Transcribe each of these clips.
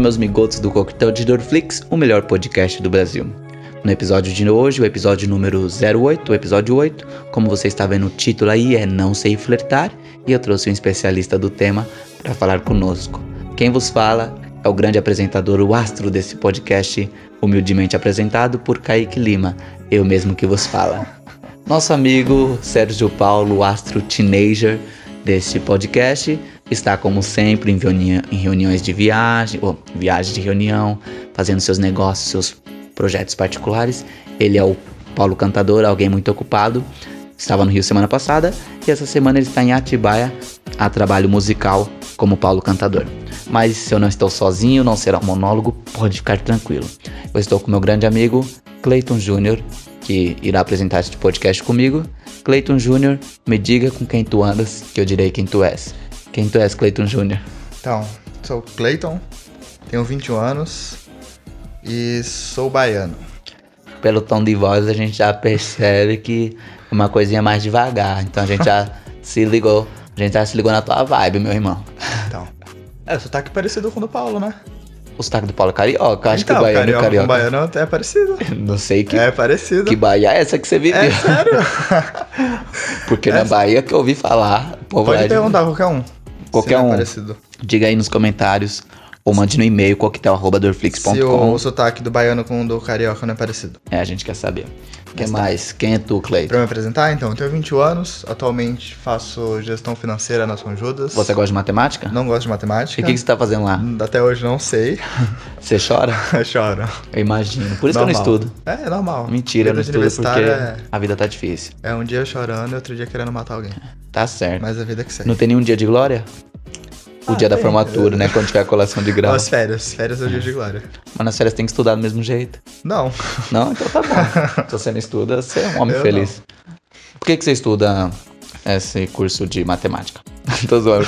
Meus migotos do Coquetel de Dorflix, o melhor podcast do Brasil. No episódio de hoje, o episódio número 08, o episódio 8, como você está vendo o título aí, é Não Sei Flertar, e eu trouxe um especialista do tema para falar conosco. Quem vos fala é o grande apresentador, o astro desse podcast, humildemente apresentado por Kaique Lima, eu mesmo que vos fala. Nosso amigo Sérgio Paulo, astro teenager deste podcast, está como sempre em, reuni em reuniões de viagem, ou viagem de reunião, fazendo seus negócios, seus projetos particulares. Ele é o Paulo Cantador, alguém muito ocupado. Estava no Rio semana passada e essa semana ele está em Atibaia a trabalho musical como Paulo Cantador. Mas se eu não estou sozinho, não será um monólogo, pode ficar tranquilo. Eu estou com meu grande amigo Clayton Júnior, que irá apresentar este podcast comigo. Clayton Júnior, me diga com quem tu andas, que eu direi quem tu és. Quem tu és, Clayton Júnior? Então, sou Clayton, tenho 21 anos e sou baiano. Pelo tom de voz a gente já percebe que é uma coisinha mais devagar. Então a gente já se ligou, a gente já se ligou na tua vibe, meu irmão. Então, é, o sotaque parecido com o do Paulo, né? O sotaque do Paulo é carioca, acho então, que o baiano carioca, é carioca. com baiano é parecido. Não sei que, É parecido. que Bahia é essa que você viveu. É sério? Porque na essa- Bahia que eu ouvi falar, Pode de- perguntar qualquer um. Qualquer se um. Parecido. Diga aí nos comentários ou mande no e-mail Se coquetel.dorflix.com. o sotaque do baiano com o do carioca não é parecido. É, a gente quer saber. Quem mais? Quem é tu, Cleiton? Pra me apresentar, então, eu tenho 21 anos, atualmente faço gestão financeira na São Judas. Você gosta de matemática? Não gosto de E matemática. o que, que você tá fazendo lá? Até hoje não sei. Você chora? Choro. Eu imagino. Por isso que eu Normal. não estudo. É, é normal. Mentira, eu não estudo porque universitário a vida tá difícil. É, é um dia chorando e outro dia querendo matar alguém. Tá certo. Mas a vida que segue. Não tem nenhum dia de glória? O Ah, dia da formatura, né? Quando tiver a colação de grau. As férias. Férias é o dia de glória. Mas nas férias tem que estudar do mesmo jeito. Não. Não? Então tá bom. Se você não estuda, você é um homem Eu feliz. Por que, que você estuda esse curso de matemática? Tô zoando.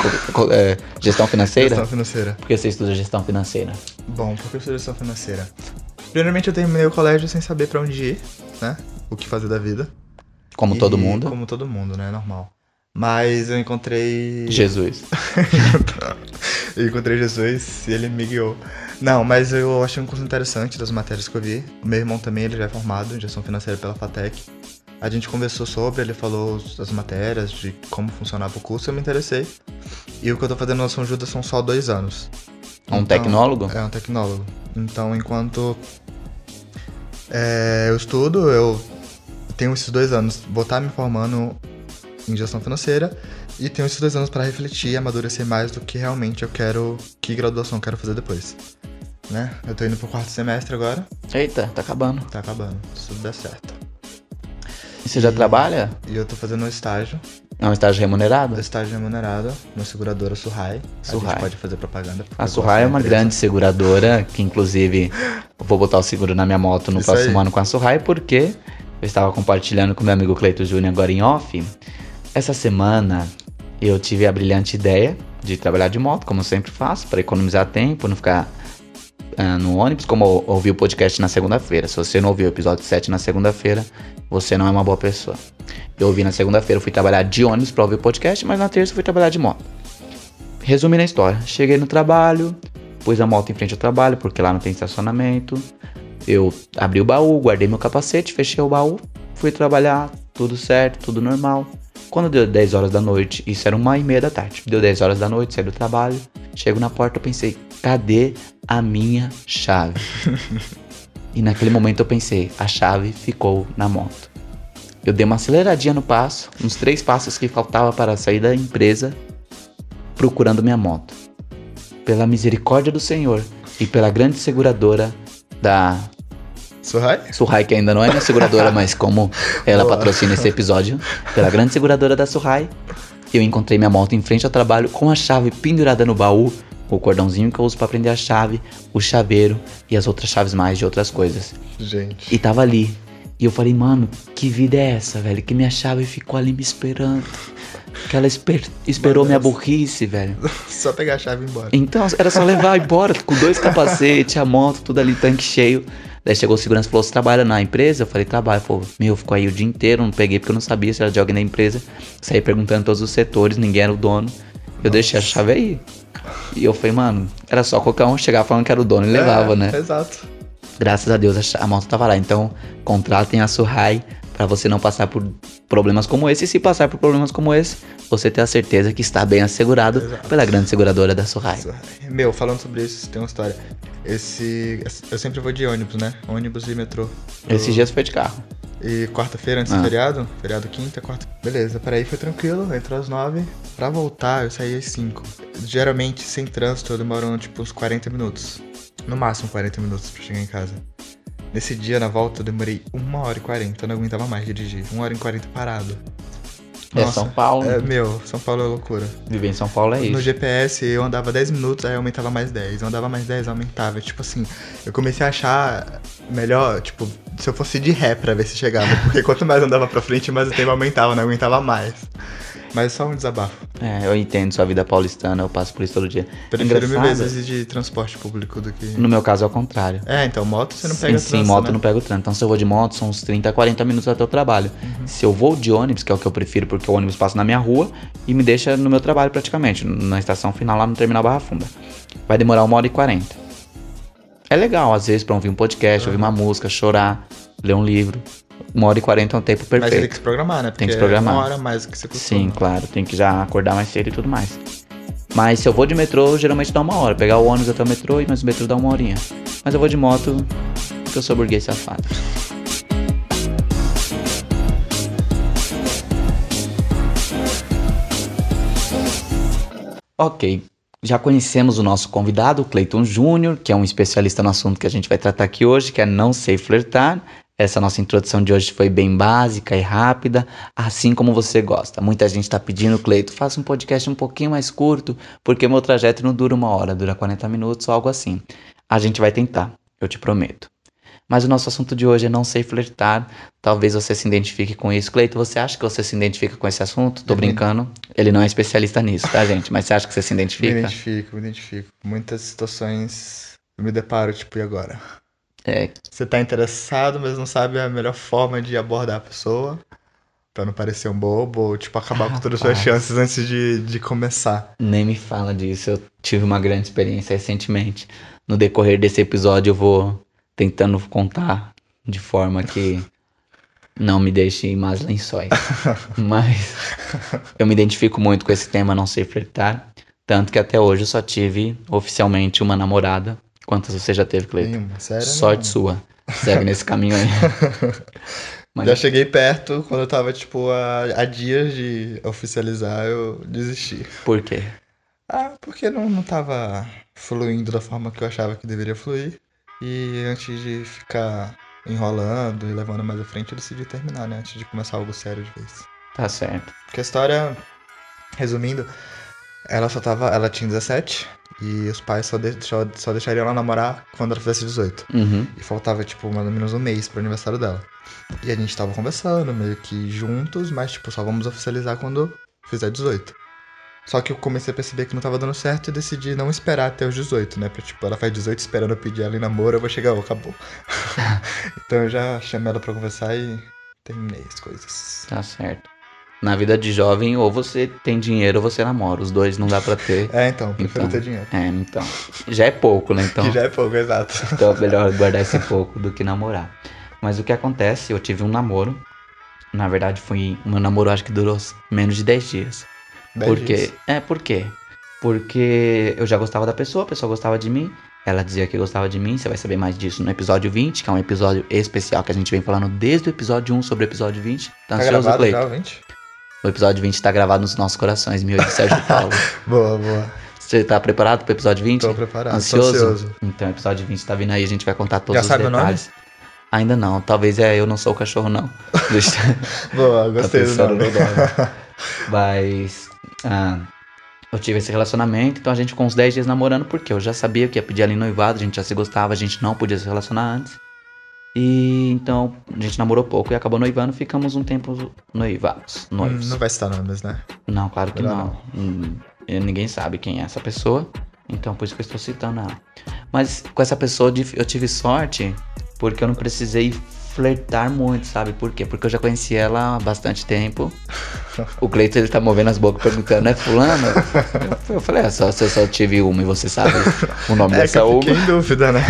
É, gestão financeira? Gestão financeira. Por que você estuda gestão financeira? Bom, por que eu sou gestão financeira? Primeiramente, eu terminei o colégio sem saber pra onde ir, né? O que fazer da vida. Como E- todo mundo. Como todo mundo, né? Normal. Mas eu encontrei. Jesus. eu encontrei Jesus e ele me guiou. Não, mas eu achei um curso interessante das matérias que eu vi. O meu irmão também, ele já é formado em gestão financeira pela FATEC. A gente conversou sobre, ele falou das matérias, de como funcionava o curso, eu me interessei. E o que eu tô fazendo na São Judas são só dois anos. É um Então, tecnólogo? É um tecnólogo. Então, enquanto é, eu estudo, eu tenho esses dois anos, vou estar me formando em gestão financeira e tenho esses dois anos para refletir e amadurecer mais do que realmente eu quero, que graduação eu quero fazer depois. Né? Eu tô indo pro quarto semestre agora, Eita, tá acabando. tá acabando, se tudo der certo. E você já trabalha? E eu tô fazendo um estágio, É um estágio remunerado? um estágio remunerado na seguradora Surrai. A Surrai. gente pode fazer propaganda. A eu Surrai é uma empresa. grande seguradora, que inclusive eu vou botar o seguro na minha moto no Isso próximo aí. ano com a Surrai, porque eu estava compartilhando com meu amigo Cleito Júnior agora em off. Essa semana eu tive a brilhante ideia de trabalhar de moto, como sempre faço, para economizar tempo, não ficar ah, no ônibus, como eu ouvi o podcast na segunda-feira. Se você não ouviu o episódio 7 na segunda-feira, você não é uma boa pessoa. Eu ouvi na segunda-feira, fui trabalhar de ônibus para ouvir o podcast, mas na terça fui trabalhar de moto. Resumindo a história, cheguei no trabalho, pus a moto em frente ao trabalho, porque lá não tem estacionamento. Eu abri o baú, guardei meu capacete, fechei o baú, fui trabalhar, tudo certo, tudo normal. Quando deu 10 horas da noite, isso era uma e meia da tarde, deu 10 horas da noite, saí do trabalho, chego na porta, eu pensei, cadê a minha chave? e naquele momento eu pensei, a chave ficou na moto. Eu dei uma aceleradinha no passo, uns três passos que faltava para sair da empresa, procurando minha moto. Pela misericórdia do Senhor e pela grande seguradora da Surrai? Surrai, que ainda não é minha seguradora, mas como ela Boa. patrocina esse episódio, pela grande seguradora da Surrai, eu encontrei minha moto em frente ao trabalho com a chave pendurada no baú, o cordãozinho que eu uso para prender a chave, o chaveiro e as outras chaves mais de outras coisas. Gente. E tava ali. E eu falei, mano, que vida é essa, velho? Que minha chave ficou ali me esperando. Que ela esper- esperou minha burrice, velho. Só pegar a chave e ir embora. Então, era só levar embora, com dois capacetes, a moto, tudo ali, tanque cheio. Daí chegou o segurança e falou: Você trabalha na empresa? Eu falei: Trabalho. Falou: Meu, ficou aí o dia inteiro, não peguei porque eu não sabia se era de alguém da empresa. Saí perguntando todos os setores, ninguém era o dono. Eu deixei a chave aí. E eu falei, mano, era só qualquer um chegar falando que era o dono e levava, É, né? Exato. Graças a Deus a a moto tava lá. Então, contratem a Surrai pra você não passar por problemas como esse. E se passar por problemas como esse, você ter a certeza que está bem assegurado Exato. pela grande seguradora da Surrai. Meu, falando sobre isso, tem uma história. Esse. Eu sempre vou de ônibus, né? Ônibus e metrô. Esses dias foi de carro. E quarta-feira, antes Ah. do feriado, feriado quinta, quarta. Beleza, para aí foi tranquilo, entrou às nove. Pra voltar, eu saí às cinco. Geralmente, sem trânsito, eu demoro tipo uns 40 minutos. No máximo 40 minutos pra chegar em casa. Nesse dia, na volta, eu demorei uma hora e 40. Eu não aguentava mais dirigir. Uma hora e 40 parado. É São Paulo. É, meu, São Paulo é loucura. Viver em São Paulo é No isso. GPS eu andava 10 minutos, aí aumentava mais 10. Eu andava mais 10, aumentava. Tipo assim, eu comecei a achar melhor, tipo, se eu fosse de ré pra ver se chegava. Porque quanto mais andava pra frente, mais o tempo aumentava, não aguentava mais. Mas só um desabafo. É, eu entendo sua vida paulistana, eu passo por isso todo dia. Prefiro mil vezes de transporte público do que. No meu caso é o contrário. É, então, moto você não pega sim, sim, trânsito, moto né? não pega o trânsito. Então, se eu vou de moto, são uns 30, 40 minutos até o trabalho. Uhum. Se eu vou de ônibus, que é o que eu prefiro, porque o ônibus passa na minha rua e me deixa no meu trabalho praticamente, na estação final lá no terminal Barra Funda. Vai demorar uma hora e 40. É legal, às vezes, pra ouvir um podcast, ouvir uma música, chorar, ler um livro. Uma hora e 40 é um tempo Mas tem perfeito. que se programar, né? Tem que Porque se programar. É uma hora mais do que você costuma. Sim, claro, tem que já acordar mais cedo e tudo mais. Mas se eu vou de metrô, geralmente dá uma hora. Pegar o ônibus até o metrô e mais o metrô dá uma horinha. Mas eu vou de moto porque eu sou burguês safado. Ok, já conhecemos o nosso convidado, o Cleiton Júnior, que é um especialista no assunto que a gente vai tratar aqui hoje, que é não sei flertar. Essa nossa introdução de hoje foi bem básica e rápida, assim como você gosta. Muita gente está pedindo, Cleito, faça um podcast um pouquinho mais curto, porque meu trajeto não dura uma hora, dura 40 minutos ou algo assim. A gente vai tentar, eu te prometo. Mas o nosso assunto de hoje é não sei flertar. Talvez você se identifique com isso. Cleito, você acha que você se identifica com esse assunto? Tô me- brincando. Ele não é especialista nisso, tá, gente? Mas você acha que você se Me identifica? identifico, me identifico. Muitas situações eu me deparo, tipo, e agora? É, Você tá interessado, mas não sabe a melhor forma de abordar a pessoa. Pra não parecer um bobo, ou tipo, acabar com todas as suas chances antes de, de começar. Nem me fala disso, eu tive uma grande experiência recentemente. No decorrer desse episódio eu vou tentando contar de forma que não me deixe em más lençóis. Mas eu me identifico muito com esse tema não sei flertar, tanto que até hoje eu só tive oficialmente uma namorada. Quantas você já teve, Cleiton? Nenhuma, sério? Sorte nenhuma. sua. Segue nesse caminho aí. Mas Já cheguei perto, quando eu tava, tipo, a, a dias de oficializar, eu desisti. por quê? Ah, porque não, não tava fluindo da forma que eu achava que deveria fluir. E antes de ficar enrolando e levando mais à frente, eu decidi terminar, né? Antes de começar algo sério de vez. Tá certo. Porque a história, resumindo, ela só tava. Ela tinha 17 e os pais só, deixou, só deixariam ela namorar quando ela fizesse 18. Uhum. E faltava, tipo, mais ou menos um mês pro aniversário dela. E a gente tava conversando, meio que juntos, mas, tipo, só vamos oficializar quando fizer 18. Só que eu comecei a perceber que não tava dando certo e decidi não esperar até os 18, né? Pra, tipo, ela faz 18 esperando eu pedir ela em namoro, eu vou chegar, oh, acabou. então eu já chamei ela pra conversar e terminei as coisas. Tá certo. Na vida de jovem, ou você tem dinheiro ou você namora. Os dois não dá pra ter. É, então, prefiro Então. ter dinheiro. É, então. Já é pouco, né? Então, Que já é pouco, exato. então é melhor guardar esse pouco do que namorar. Mas o que acontece, eu tive um namoro. Na verdade, foi. Meu namoro acho que durou menos de 10 dias. Dez Porque. dias. É, por quê? Porque eu já gostava da pessoa, a pessoa gostava de mim. Ela dizia que gostava de mim, você vai saber mais disso no episódio 20, que é um episódio especial que a gente vem falando desde o episódio 1 sobre o episódio 20. Tá Tá ansioso, gravado Cleiton? já, 20? O episódio 20 tá gravado nos nossos corações, meu e de Sérgio Paulo. Boa, boa. Você tá preparado pro episódio 20? Tô preparado. Ansioso? Tô ansioso. Então, o episódio 20 tá vindo aí, a gente vai contar todos Já os sabe o nome? detalhes. Ainda não, talvez é Eu Não Sou o Cachorro, não. Deixa... Boa, gostei do nome. no nome. Mas. ah, eu tive esse relacionamento, então a gente ficou uns 10 dias namorando, porque eu já sabia que ia pedir ali noivado, a gente já se gostava, a gente não podia se relacionar antes. E então a gente namorou pouco e acabou noivando, ficamos um tempo noivados, Hum, noivos. Não vai citar nomes, né? Não, claro que Melhor não. Hum, Ninguém sabe quem é essa pessoa, então por isso que eu estou citando ela. Mas com essa pessoa eu tive sorte porque eu não precisei flertar muito, sabe? Por quê? Porque eu já conheci ela há bastante tempo. O Cleiton, ele tá movendo as bocas perguntando, é fulano? Eu, eu falei, é só se eu só tive uma e você sabe o nome É que dessa eu uma. em dúvida, né?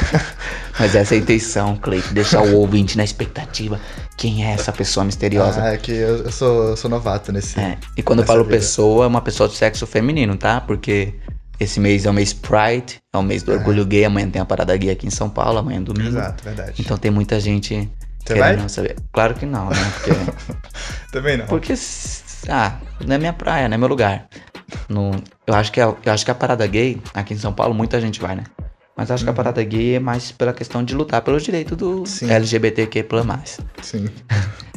Mas essa é a intenção, Cleiton, deixar o ouvinte na expectativa. Quem é essa pessoa misteriosa? Ah, é que eu, eu sou, eu sou novato nesse. É, e quando eu falo vida. pessoa, é uma pessoa do sexo feminino, tá? Porque esse mês é o mês Pride, é o mês do orgulho gay, amanhã tem a parada gay aqui em São Paulo, amanhã é domingo. Exato, verdade. Então tem muita gente Você vai? saber. Claro que não, né? Porque, Também não. porque ah, não é minha praia, não é meu lugar. Não, eu, acho que a, eu acho que a parada gay, aqui em São Paulo, muita gente vai, né? Mas eu acho que a parada gay é mais pela questão de lutar pelos direitos do Uhum. Sim. LGBTQ+. Sim.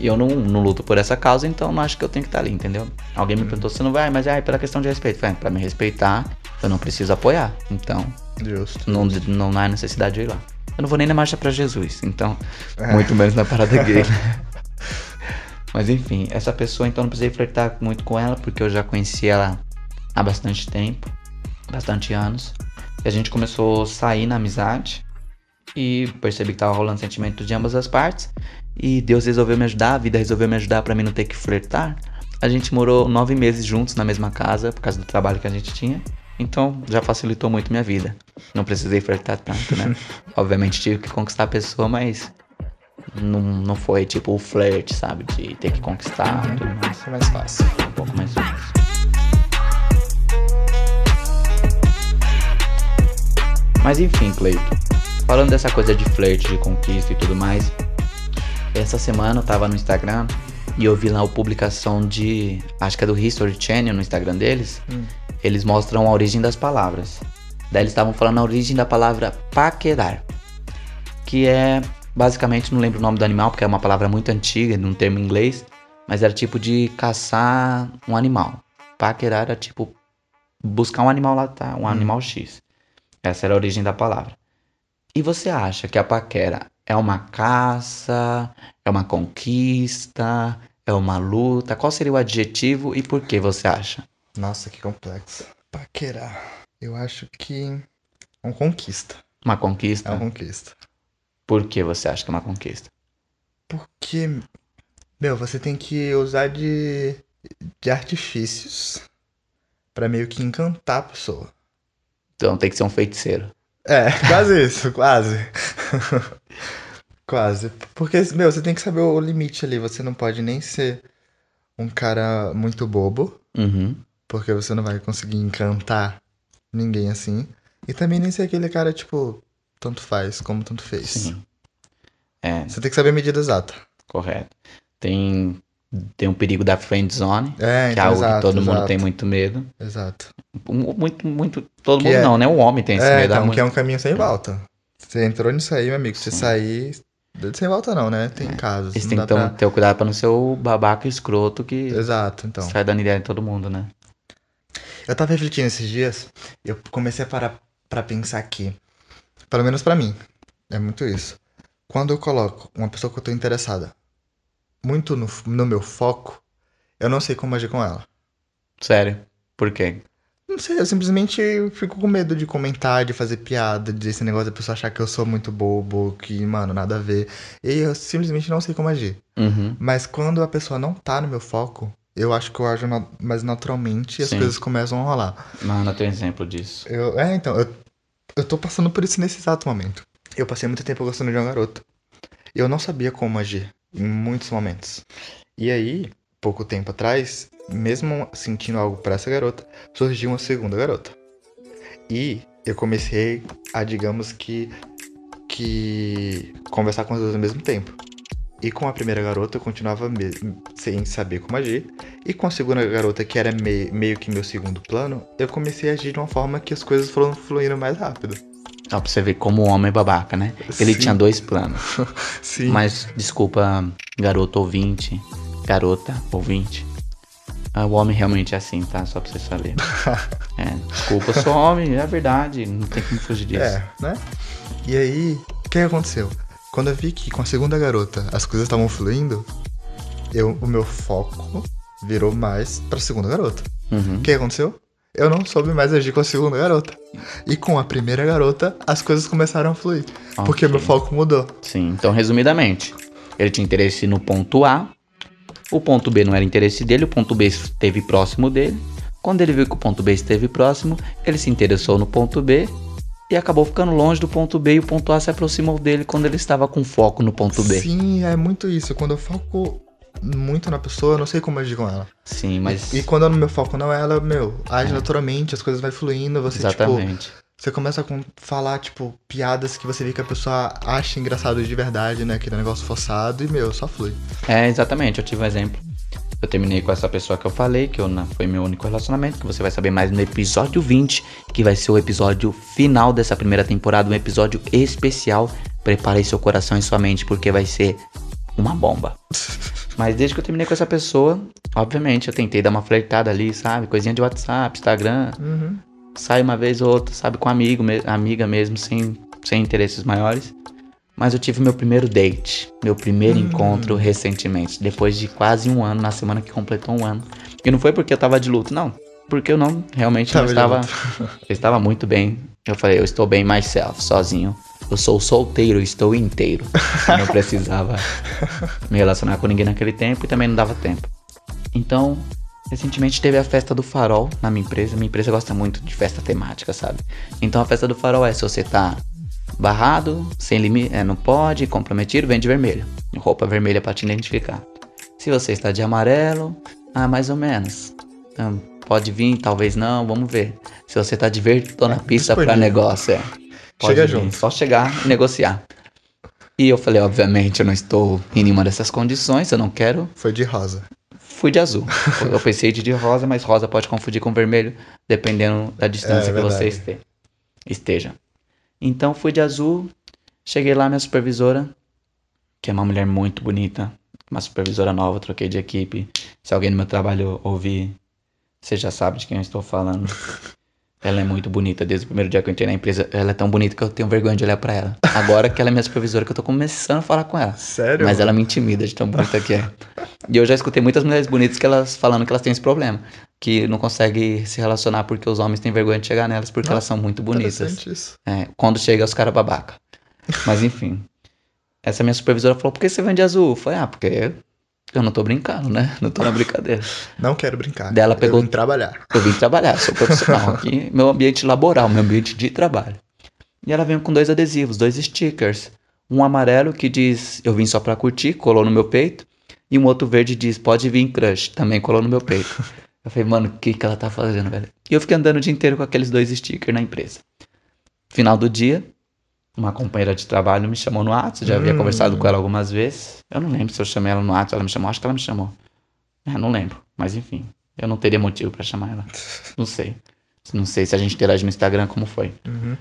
Eu não, não luto por essa causa, então não acho que eu tenho que estar ali, entendeu? Alguém me perguntou, você não vai, mas é pela questão de respeito. Falei, pra me respeitar, eu não preciso apoiar. Então, Justo. não, não há necessidade de ir lá. Eu não vou nem na marcha pra Jesus, então, É. muito menos na parada gay. né? Mas enfim, essa pessoa, então, não precisei flertar muito com ela, porque eu já conheci ela há bastante tempo, bastante anos. E a gente começou a sair na amizade e percebi que tava rolando sentimento de ambas as partes. E Deus resolveu me ajudar, a vida resolveu me ajudar pra mim não ter que flertar. A gente morou nove meses juntos na mesma casa, por causa do trabalho que a gente tinha. Então já facilitou muito minha vida. Não precisei flertar tanto, né? Obviamente tive que conquistar a pessoa, mas não, não foi tipo o flerte, sabe? De ter que conquistar e tudo mais. É mais fácil. Um pouco mais fácil. Mas enfim, Cleito. Falando dessa coisa de flerte, de conquista e tudo mais. Essa semana eu tava no Instagram e eu vi lá a publicação de. Acho que é do History Channel no Instagram deles. Hum. Eles mostram a origem das palavras. Daí eles estavam falando a origem da palavra paquerar. Que é. Basicamente, não lembro o nome do animal, porque é uma palavra muito antiga, num termo em inglês. Mas era tipo de caçar um animal. Paquerar era tipo buscar um animal lá, tá? Um animal X. Essa era a origem da palavra. E você acha que a paquera é uma caça, é uma conquista, é uma luta? Qual seria o adjetivo e por que você acha? Nossa, que complexo. Paquerar. Eu acho que é uma conquista. Uma É conquista? uma conquista. Por que você acha que é uma conquista? Porque, meu, você tem que usar de, de artifícios pra meio que encantar a pessoa. Então tem que ser um feiticeiro. É, quase isso, quase. quase. Porque, meu, você tem que saber o limite ali. Você não pode nem ser um cara muito bobo, Uhum. Porque você não vai conseguir encantar ninguém assim. E também nem ser aquele cara, tipo, tanto faz como tanto fez. Sim. É, Você tem que saber a medida exata. correto. Tem, tem um perigo da friend zone, É, que é então, algo exato, que todo mundo exato, tem muito medo. Exato. Muito, muito. Todo Que mundo é- não, né? O homem tem esse É, medo. então, muito- que é um caminho sem volta. Você entrou nisso aí, meu amigo. Se Sim. sair. Sem volta não, né? Tem casos. Eles não têm dá que ter, pra... ter o cuidado pra não ser o babaca escroto que Exato, então. sai dando ideia em todo mundo, né? Eu tava refletindo esses dias, eu comecei a parar pra pensar que, pelo menos pra mim, é muito isso. Quando eu coloco uma pessoa que eu tô interessada muito no, no meu foco, eu não sei como agir com ela. Sério. Por quê? Não sei, eu simplesmente fico com medo de comentar, de fazer piada, de esse negócio da pessoa achar que eu sou muito bobo, que, mano, nada a ver. E eu simplesmente não sei como agir. Uhum. Mas quando a pessoa não tá no meu foco, eu acho que eu ajo na- mais naturalmente e as Sim. coisas começam a rolar. Mano, tenho exemplo disso. Eu, é, então, eu, eu tô passando por isso nesse exato momento. Eu passei muito tempo gostando de uma garota. Eu não sabia como agir em muitos momentos. E aí, pouco tempo atrás, mesmo sentindo algo pra essa garota, surgiu uma segunda garota. E eu comecei a, digamos que, que conversar com as duas ao mesmo tempo. E com a primeira garota eu continuava sem saber como agir. E com a segunda garota, que era me- meio que meu segundo plano, eu comecei a agir de uma forma que as coisas foram fluindo mais rápido. Ó, pra você ver como o homem é babaca, né? Ele Sim. tinha dois planos. Sim. Mas, desculpa, garoto ouvinte, garota ouvinte. Ah, o homem realmente é assim, tá? Só pra você saber. é, desculpa, eu sou homem, é verdade. Não tem como fugir disso. É, né? E aí, o que aconteceu? Quando eu vi que com a segunda garota as coisas estavam fluindo, eu, o meu foco virou mais pra segunda garota. Uhum. O que aconteceu? eu não soube mais agir com a segunda garota. E com a primeira garota, as coisas começaram a fluir. Porque Ok. meu foco mudou. Sim, então resumidamente, ele tinha interesse no ponto A, o ponto B não era interesse dele, o ponto B esteve próximo dele. Quando ele viu que o ponto B esteve próximo, ele se interessou no ponto B e acabou ficando longe do ponto B e o ponto A se aproximou dele quando ele estava com foco no ponto B. Sim, é muito isso. Quando eu foco muito na pessoa, eu não sei como agir com ela. Sim, mas E quando o meu foco não é ela, meu, age naturalmente, as coisas vai fluindo, você, tipo, exatamente. você começa a falar, tipo, piadas que você vê que a pessoa acha engraçado de verdade, né? Aquele negócio forçado, e, meu, só flui. É, exatamente, eu tive um exemplo. Eu terminei com essa pessoa que eu falei, que eu, foi meu único relacionamento, que você vai saber mais no episódio 20, que vai ser o episódio final dessa primeira temporada, um episódio especial. Prepare seu coração e sua mente, porque vai ser uma bomba. Mas desde que eu terminei com essa pessoa, obviamente, eu tentei dar uma flertada ali, sabe? Coisinha de WhatsApp, Instagram, Uhum. sai uma vez ou outra, sabe? Com amigo, me- amiga mesmo, sem, sem interesses maiores. Mas eu tive meu primeiro date, meu primeiro Hum. encontro recentemente, depois de quase um ano, na semana que completou um ano. E não foi porque eu tava de luto, não. Porque eu não, realmente Tava não estava. Eu estava muito bem. Eu falei, eu estou bem myself, sozinho. Eu sou solteiro, estou inteiro. Eu não precisava me relacionar com ninguém naquele tempo e também não dava tempo. Então, recentemente teve a festa do farol na minha empresa. Minha empresa gosta muito de festa temática, sabe? Então a festa do farol é se você tá barrado, sem limite, é, não pode, comprometido, vem de vermelho. Roupa vermelha pra te identificar. Se você está de amarelo, ah, mais ou menos. Então, pode vir, talvez não, vamos ver. Se você tá de verde, tô na pista pra disponível. negócio, é. Pode Chega vir, junto. Só chegar e negociar. E eu falei, obviamente, eu não estou em nenhuma dessas condições, eu não quero Foi de rosa. Fui de azul. Eu pensei de, de rosa, mas rosa pode confundir com vermelho, dependendo da distância É, que você esteja. Então fui de azul, cheguei lá, minha supervisora, que é uma mulher muito bonita, uma supervisora nova, troquei de equipe. Se alguém no meu trabalho ouvir, você já sabe de quem eu estou falando. Ela é muito bonita, desde o primeiro dia que eu entrei na empresa, ela é tão bonita que eu tenho vergonha de olhar pra ela. Agora que ela é minha supervisora, que eu tô começando a falar com ela. Sério? Mas ela me intimida de tão bonita que é. E eu já escutei muitas mulheres bonitas que elas falando que elas têm esse problema. Que não conseguem se relacionar porque os homens têm vergonha de chegar nelas porque Ah, elas são muito bonitas. Isso. É, quando chega os caras babaca. Mas enfim. Essa minha supervisora falou, por que você vende azul? Eu falei, ah, porque eu não tô brincando, né? Não tô na brincadeira. Não quero brincar. Dela pegou- Eu vim trabalhar. Eu vim trabalhar, sou profissional aqui, meu ambiente laboral, meu ambiente de trabalho. E ela veio com dois adesivos, dois stickers. Um amarelo que diz eu vim só pra curtir, colou no meu peito. E um outro verde diz pode vir crush, também colou no meu peito. Eu falei, mano, o que, que ela tá fazendo, velho? E eu fiquei andando o dia inteiro com aqueles dois stickers na empresa. Final do dia, uma companheira de trabalho me chamou no WhatsApp, já havia Hum. conversado com ela algumas vezes. Eu não lembro se eu chamei ela no WhatsApp, ela me chamou, acho que ela me chamou. É, não lembro, mas enfim. Eu não teria motivo pra chamar ela. Não sei. Não sei se a gente interage no Instagram como foi. Uhum.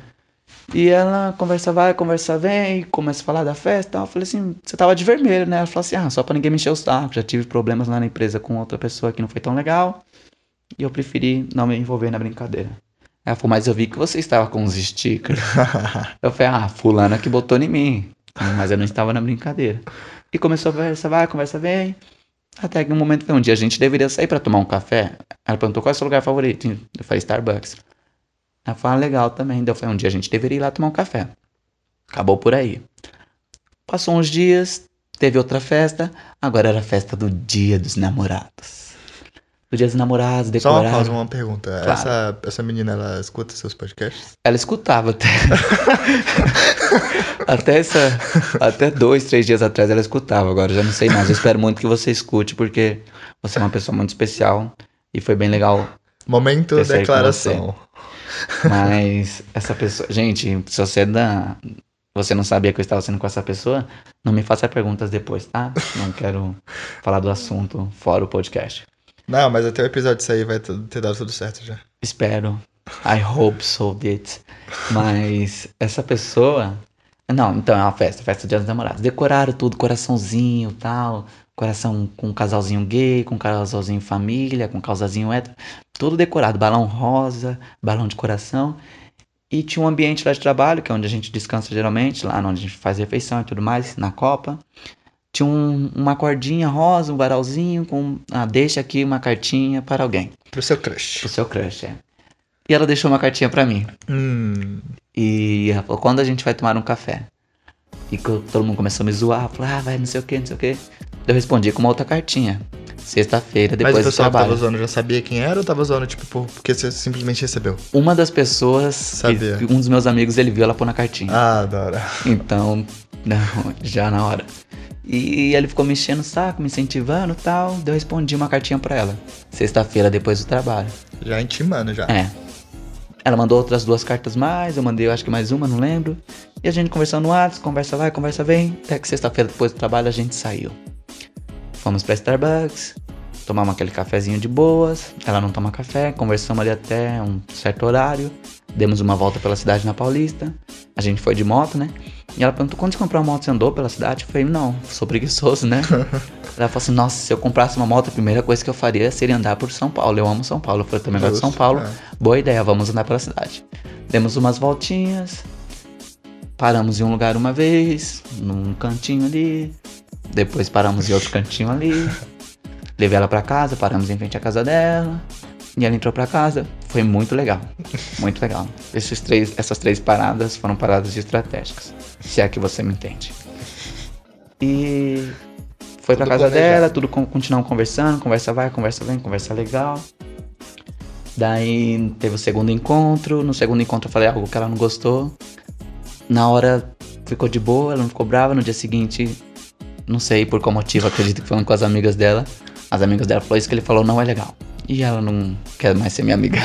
E ela conversa vai, conversa vem, começa a falar da festa e tal. Eu falei assim, você tava de vermelho, né? Ela falou assim, ah, só pra ninguém me encher o saco. Já tive problemas lá na empresa com outra pessoa que não foi tão legal. E eu preferi não me envolver na brincadeira. Ela falou, mas eu vi que você estava com uns stickers. eu falei, ah, fulana que botou em mim. Mas eu não estava na brincadeira. E começou a conversa vai, conversa vem. Até que um momento foi um dia a gente deveria sair pra tomar um café. Ela perguntou qual é o seu lugar favorito. Eu falei Starbucks. Ela falou, ah, legal também. Daí eu falei, um dia a gente deveria ir lá tomar um café. Acabou por aí. Passou uns dias, teve outra festa. Agora era a festa do dia dos namorados. Do dia dos namorados, Só uma pergunta. Claro. Essa, essa menina, ela escuta seus podcasts? Ela escutava até. até essa. Até dois, três dias atrás ela escutava. Agora já não sei mais. Eu espero muito que você escute, porque você é uma pessoa muito especial. E foi bem legal. Momento declaração. Mas essa pessoa. Gente, se você dá. Você não sabia que eu estava sendo com essa pessoa, não me faça perguntas depois, tá? Não quero falar do assunto fora o podcast. Não, mas até o episódio sair vai ter dado tudo certo já. Espero. I hope so did. Mas essa pessoa. Não, então é uma festa, festa de Dia dos Namorados. Decoraram tudo, coraçãozinho tal. Coração com um casalzinho gay, com um casalzinho família, com um casalzinho hétero. Tudo decorado. Balão rosa, balão de coração. E tinha um ambiente lá de trabalho, que é onde a gente descansa geralmente, lá onde a gente faz refeição e tudo mais, na Copa. Tinha um- uma cordinha rosa, um varalzinho com. Ah, deixa aqui uma cartinha para alguém. Pro seu crush. O seu crush, é. E ela deixou uma cartinha pra mim. Hum. E ela falou, quando a gente vai tomar um café? E todo mundo começou a me zoar, falou, ah, vai não sei o que, não sei o que. Eu respondi com uma outra cartinha. Sexta-feira, Mas depois o do pessoal que trabalho. tava usando já sabia quem era ou tava usando, tipo, por- porque você simplesmente recebeu? Uma das pessoas, Sabia. que, um dos meus amigos, ele viu ela pôr na cartinha. Ah, da hora. Então, não, já na hora. E ele ficou me enchendo o saco, me incentivando e tal. Daí eu respondi uma cartinha pra ela. Sexta-feira, depois do trabalho. Já intimando já. É. Ela mandou outras duas cartas mais, eu mandei eu acho que mais uma, não lembro. E a gente conversando no WhatsApp, conversa vai, conversa vem. Até que sexta-feira, depois do trabalho, a gente saiu. Fomos pra Starbucks, tomamos aquele cafezinho de boas. Ela não toma café, conversamos ali até um certo horário. Demos uma volta pela cidade na Paulista. A gente foi de moto, né? E ela perguntou: quando você comprou uma moto, você andou pela cidade? Eu falei: não, sou preguiçoso, né? ela falou assim: nossa, se eu comprasse uma moto, a primeira coisa que eu faria seria andar por São Paulo. Eu amo São Paulo. Eu falei: também gosto de São Paulo. é. Boa ideia, vamos andar pela cidade. Demos umas voltinhas, paramos em um lugar uma vez, num cantinho ali, depois paramos em outro cantinho ali, levei ela pra casa, paramos em frente à casa dela, e ela entrou pra casa. Foi muito legal, muito legal. Esses três, essas três paradas foram paradas estratégicas, se é que você me entende. E foi pra Tudo casa planejado. dela, tudo con- continuamos conversando, conversa vai, conversa vem, conversa legal. Daí teve o segundo encontro. No segundo encontro eu falei algo que ela não gostou. Na hora ficou de boa, ela não ficou brava. No dia seguinte, não sei por qual motivo, acredito que falando com as amigas dela. As amigas dela falou isso que ele falou não é legal. E ela não quer mais ser minha amiga.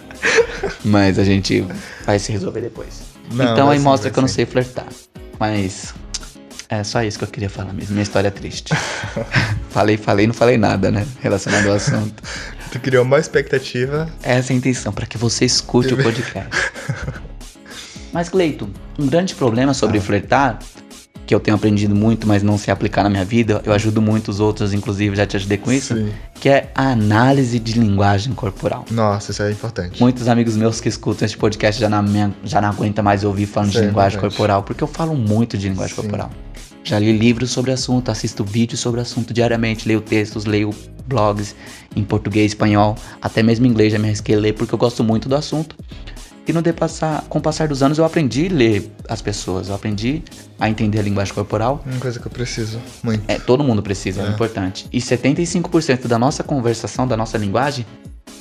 Mas a gente vai se resolver depois. Não, então aí mostra que eu não sei flertar. Mas é só isso que eu queria falar mesmo. Minha história é triste. falei, falei, não falei nada, né? Relacionado ao assunto. Tu criou uma expectativa. Essa é a intenção, para que você escute o podcast. Mas, Cleito, um grande problema sobre Ah. flertar, que eu tenho aprendido muito, mas não sei aplicar na minha vida, eu ajudo muito os outros, inclusive já te ajudei com isso, Sim. que é a análise de linguagem corporal. Nossa, isso é importante. Muitos amigos meus que escutam esse podcast já não, me- já não aguentam mais ouvir falando Isso de é linguagem verdade. corporal, porque eu falo muito de linguagem Sim. corporal. Já li livros sobre assunto, assisto vídeos sobre assunto diariamente, leio textos, leio blogs em português, espanhol, até mesmo inglês já me arrisquei a ler porque eu gosto muito do assunto. E no depassar, com o passar dos anos eu aprendi a ler as pessoas, eu aprendi a entender a linguagem corporal. Uma coisa que eu preciso muito. É, todo mundo precisa, é, É. importante. E 75% da nossa conversação, da nossa linguagem,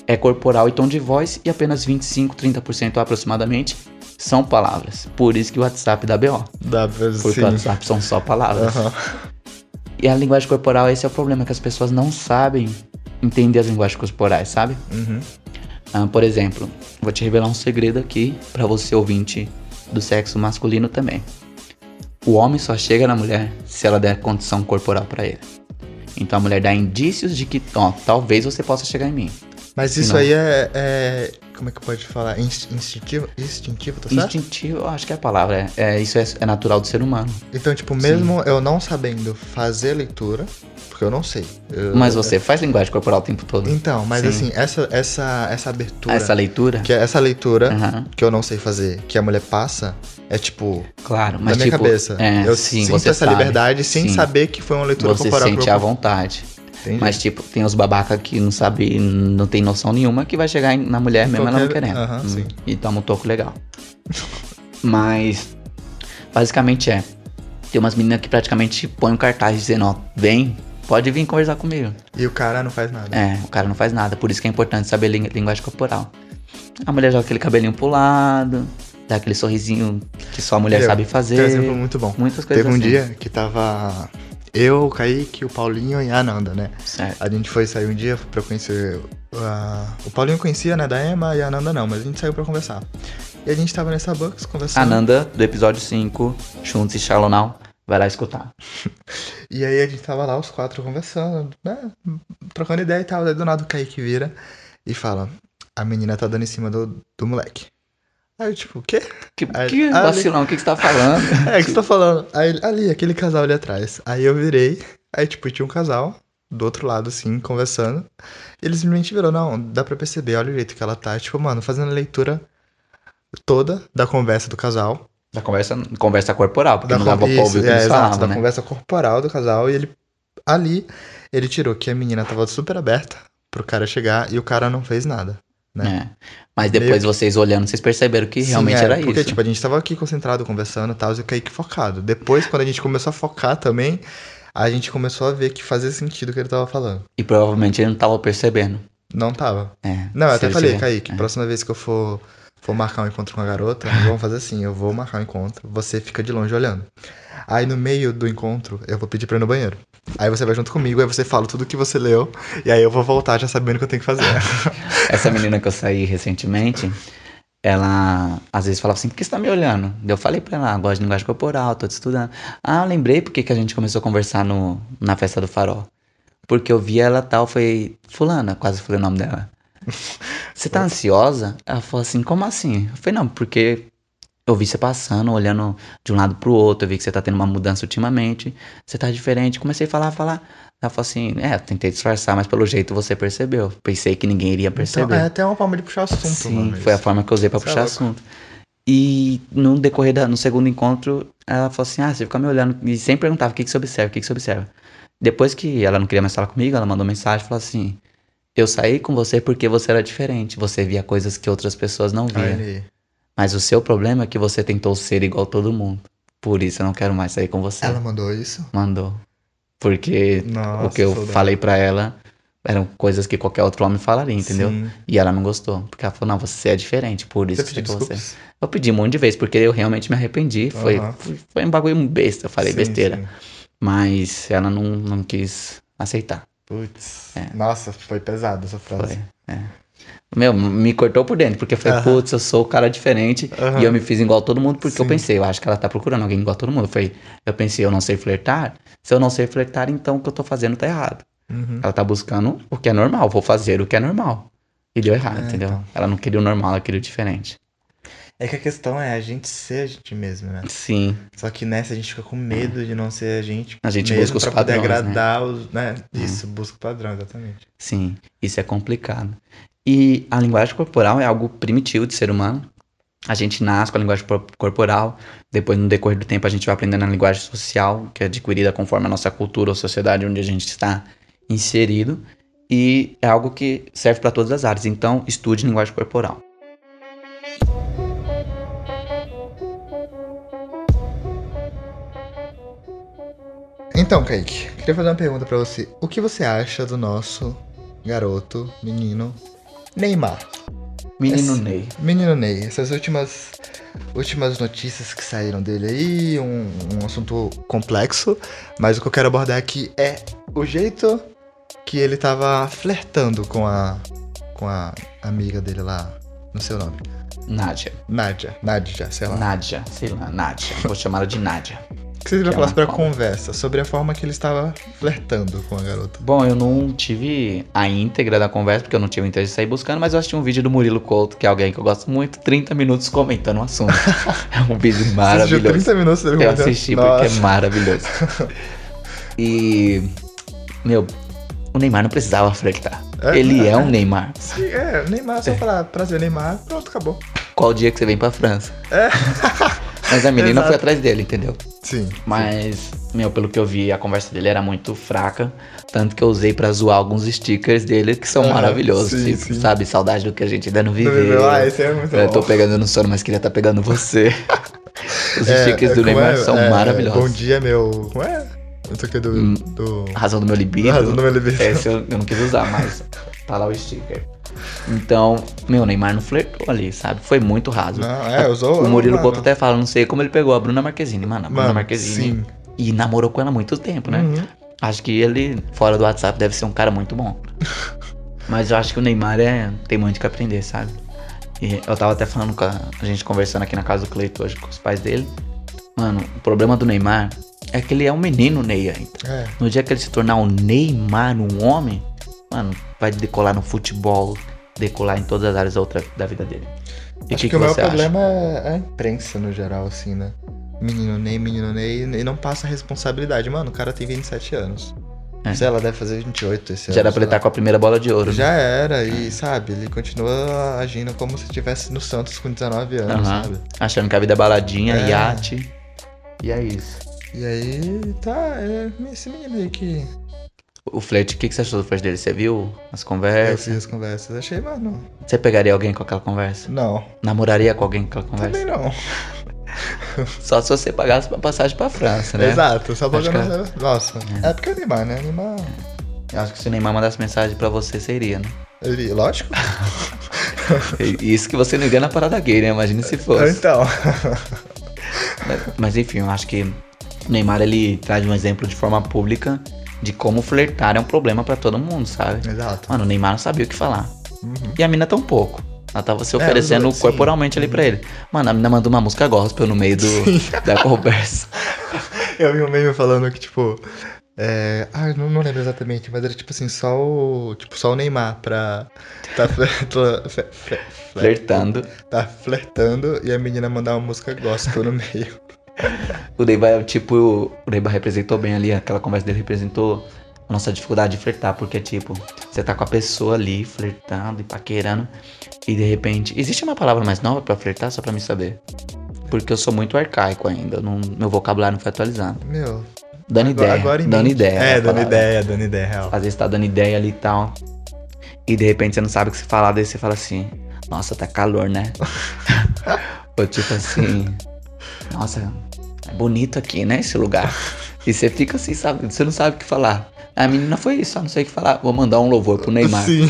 é corporal e tom de voz, e apenas 25, 30% aproximadamente são palavras. Por isso que o WhatsApp dá BO. Dá pra Porque o WhatsApp são só palavras. Aham. E a linguagem corporal, esse é o problema, que as pessoas não sabem entender as linguagens corporais, sabe? Uhum. Ah, por exemplo, vou te revelar um segredo aqui pra você ouvinte do sexo masculino também. O homem só chega na mulher se ela der condição corporal pra ele. Então a mulher dá indícios de que, ó, talvez você possa chegar em mim. Mas isso Não. aí é, é- Como é que pode falar? Inst- Instintivo? Instintivo, tá certo? Instintivo, eu acho que é a palavra. É, é- isso é, é natural do ser humano. Então, tipo, mesmo eu não sabendo fazer leitura, porque eu não sei. eu- Mas você faz linguagem corporal o tempo todo. Então, mas Sim. assim, essa, essa, essa abertura. Essa leitura? Que é essa leitura Aham, que eu não sei fazer, que a mulher passa, é tipo, claro, mas na minha tipo, cabeça. é, eu sim, sinto você essa sabe. liberdade sem Sim. saber que foi uma leitura Você corporal sente que eu- à vontade. Entendi. Mas, tipo, tem os babaca que não sabe, não tem noção nenhuma, que vai chegar na mulher mesmo ela não Qualquer- querendo. Aham, Hum. E toma um toco legal. Mas, basicamente é. Tem umas meninas que praticamente põem um cartaz dizendo, ó, vem, pode vir conversar comigo. E o cara não faz nada. É, o cara não faz nada, por isso que é importante saber lin- linguagem corporal. A mulher joga aquele cabelinho pro lado, dá aquele sorrisinho que só a mulher Entendeu? sabe Tem um fazer. exemplo muito bom. Muitas coisas Teve um assim. dia que tava eu, o Kaique, o Paulinho e a Ananda, né? Certo. A gente foi sair um dia pra conhecer. ah, o Paulinho conhecia, né, da Emma e a Ananda não, mas a gente saiu pra conversar. E a gente tava nessa Starbucks conversando. Ananda, do episódio 5, Juntos e Shallow Now, vai lá escutar. E aí a gente tava lá, os quatro conversando, né? Trocando ideia e tal. Daí do nada o Kaique vira e fala: A menina tá dando em cima do, do moleque. Aí eu, tipo, o quê? Que, Aí- que vacilão, o que, que você tá falando? É, o que você tá falando? Aí, ali, aquele casal ali atrás. Aí eu virei, aí, tipo, tinha um casal do outro lado, assim, conversando. E eles simplesmente virou, não, dá pra perceber, olha o jeito que ela tá. Tipo, mano, fazendo a leitura toda da conversa do casal. Da conversa, conversa corporal, porque Da não dava pra ouvir o que isso, eles é, exato, falavam, da né? conversa corporal do casal. E ele, ali, ele tirou que a menina tava super aberta pro cara chegar e o cara não fez nada. Né? É. Mas depois Meio vocês olhando, vocês perceberam que Sim, realmente é, era porque, isso. tipo, a gente tava aqui concentrado, conversando e tal, e o Kaique focado. Depois, quando a gente começou a focar também, a gente começou a ver que fazia sentido o que ele tava falando. E provavelmente ele não tava percebendo. Não tava. É. Não, eu até falei, tiver- Kaique, é. próxima vez que eu for, for marcar um encontro com a garota, vamos fazer assim, eu vou marcar um encontro, você fica de longe olhando. Aí no meio do encontro, eu vou pedir pra ir no banheiro. Aí você vai junto comigo, aí você fala tudo que você leu, e aí eu vou voltar já sabendo o que eu tenho que fazer. Essa menina que eu saí recentemente, ela às vezes falava assim, por que você tá me olhando? Eu falei pra ela, ah, gosto de linguagem corporal, tô te estudando. Ah, eu lembrei porque que a gente começou a conversar no, na festa do farol. Porque eu vi ela tal, foi fulana, quase falei o nome dela. Você tá ansiosa? Ela falou assim, como assim? Eu falei, não, porque eu vi você passando, olhando de um lado pro outro, eu vi que você tá tendo uma mudança ultimamente, você tá diferente. Comecei a falar, falar. Ela falou assim, é, tentei disfarçar, mas pelo jeito você percebeu. Pensei que ninguém iria perceber. Então, é até uma forma de puxar assunto, Sim, foi a forma que eu usei pra Isso é puxar louco. assunto. E no decorrer da, no segundo encontro, ela falou assim: Ah, você fica me olhando. E sempre perguntava: O que, que você observa? O que, que você observa? Depois que ela não queria mais falar comigo, ela mandou mensagem e falou assim: Eu saí com você porque você era diferente. Você via coisas que outras pessoas não viam. Mas o seu problema é que você tentou ser igual todo mundo. Por isso eu não quero mais sair com você. Ela mandou isso? Mandou. Porque Nossa, o que eu saudade. falei pra ela eram coisas que qualquer outro homem falaria, entendeu? Sim. E ela não gostou. Porque ela falou, não, você é diferente, por isso Você que você. Eu pedi um monte de vezes, porque eu realmente me arrependi. Foi, Aham. foi, foi um bagulho besta, eu falei Sim, besteira. sim. Mas ela não, não quis aceitar. Putz. É. Nossa, foi pesado essa frase. Foi. É. Meu, me cortou por dentro, porque eu falei, putz, eu sou o cara diferente e eu me fiz igual a todo mundo, porque eu Sim. pensei, eu acho que ela tá procurando alguém igual a todo mundo. Eu falei, eu pensei, eu não sei flertar. Se eu não sei flertar, então o que eu tô fazendo tá errado. Uhum. Ela tá buscando o que é normal, vou fazer o que é normal. E deu errado, É, entendeu? então. Ela não queria o normal, ela queria o diferente. É que a questão é a gente ser a gente mesmo, né? Sim, Só que nessa a gente fica com medo de não ser a gente. A gente mesmo busca os pra poder padrões, né? agradar os. Né? Isso, busca o padrão, exatamente. sim, isso é complicado. E a linguagem corporal é algo primitivo de ser humano. A gente nasce com a linguagem por- corporal, depois no decorrer do tempo a gente vai aprendendo a linguagem social, que é adquirida conforme a nossa cultura ou sociedade onde a gente está inserido, e é algo que serve para todas as áreas. Então, estude linguagem corporal. Então, Kaique, queria fazer uma pergunta pra você. O que você acha do nosso garoto, menino, Neymar? Menino Esse- Ney. Menino Ney, essas últimas, últimas notícias que saíram dele aí, um, um assunto complexo, mas o que eu quero abordar aqui é o jeito que ele tava flertando com a, com a amiga dele lá, no seu nome. Nádia. Nádia, Nádia, sei lá. Nádia, sei lá, Nádia. Vou chamar ela de Nádia. O que você Que falar sobre a conversa, sobre a forma que ele estava flertando com a garota. Bom, eu não tive a íntegra da conversa, porque eu não tive o interesse de sair buscando, mas eu assisti um vídeo do Murilo Couto, que é alguém que eu gosto muito, 30 minutos comentando o assunto. é um vídeo Você maravilhoso. 30 minutos dele Eu assisti porque é Nossa. maravilhoso. E, meu, o Neymar não precisava flertar. É, Ele é, é um é. Neymar. Sim, é, Neymar, só falar prazer Neymar, pronto, acabou. Qual dia que você vem pra França? Mas a menina foi atrás dele, entendeu? Sim. Mas, meu, pelo que eu vi, a conversa dele era muito fraca. Tanto que eu usei pra zoar alguns stickers dele que são Aham, maravilhosos. sim, tipo, sim. sabe? Saudade do que a gente ainda não viveu. Ah, esse é muito eu bom. tô pegando no sono, mas queria estar pegando você. Os É, stickers do Neymar é? são É, maravilhosos. Bom dia, meu. Como é? Não sei o que do. Hum, do... Razão do meu libido. Razão do meu libido. Esse eu, eu não quis usar, mas tá lá o sticker. Então, meu, o Neymar não flertou ali, sabe? Foi muito raso. Não, é, usou. o Murilo. Couto até fala, não sei como ele pegou a Bruna Marquezine, mano. A Bruna Mano, Marquezine. sim. E namorou com ela há muito tempo, né? Uhum. Acho que ele, fora do WhatsApp, deve ser um cara muito bom. Mas eu acho que o Neymar é, tem muito que aprender, sabe? E eu tava até falando com a, a gente conversando aqui na casa do Cleito hoje com os pais dele. Mano, o problema do Neymar é que ele é um menino Ney ainda. É. No dia que ele se tornar um Neymar, um homem, mano, vai decolar no futebol, decolar em todas as áreas da, outra, da vida dele. E Acho que que, o maior você acha? problema é a imprensa no geral, assim, né? Menino Ney, menino Ney, e não passa a responsabilidade. Mano, o cara tem 27 anos. É. Sei lá, deve fazer 28 esse Já era ano. pra ele sei lá. estar com a primeira bola de ouro. né? Já era, e sabe, ele continua agindo como se estivesse no Santos com 19 anos, Aham. sabe? Achando que a vida é baladinha, É. iate. E é isso. E aí, tá, é esse menino aí que. O flerte, o que, que você achou do flerte dele? Você viu as Eu conversas? fiz as conversas, achei, mano. Você pegaria alguém com aquela conversa? Não. Namoraria com alguém com aquela conversa? Também não. Só se você pagasse uma passagem pra França, né? Exato, só pagando. Nossa. É. porque é Neymar, né? Neymar. Eu acho que se o Neymar mandasse mensagem pra você, você iria, né? Lógico. Isso que você não iria na parada gay, né? Imagina se fosse. Então. Mas, mas, enfim, eu acho que o Neymar, ele traz um exemplo de forma pública de como flertar é um problema pra todo mundo, sabe? Exato. Mano, o Neymar não sabia o que falar. Uhum. E a mina tão pouco. Ela tava se É, oferecendo os dois, sim. corporalmente ali pra ele. Mano, a mina mandou uma música gospel no meio do, da conversa. Eu vi um meme falando que, tipo. É... Ah, eu não, não lembro exatamente, mas era tipo assim, só o. Tipo, só o Neymar pra. Tá, fle- fle- fle- fle- Flertando. tá flertando e a menina mandar uma música gospel no meio. O Neymar, tipo, o Neymar representou bem ali, aquela conversa dele representou a nossa dificuldade de flertar, porque, tipo, você tá com a pessoa ali, flertando e paquerando, e de repente. Existe uma palavra mais nova pra flertar, só pra me saber? Porque eu sou muito arcaico ainda, não- meu vocabulário não foi atualizado. Meu. Dando agora- ideia. agora em dando ideia. É, dando ideia, dando ideia, real. Às vezes tá dando ideia ali e tal. E de repente você não sabe o que você falar, daí você fala assim, nossa, tá calor, né? Ou tipo assim, nossa, é bonito aqui, né, esse lugar. E você fica assim, sabe? Você não sabe o que falar. A menina foi isso, só não sei o que falar. Vou mandar um louvor pro Neymar. Sim.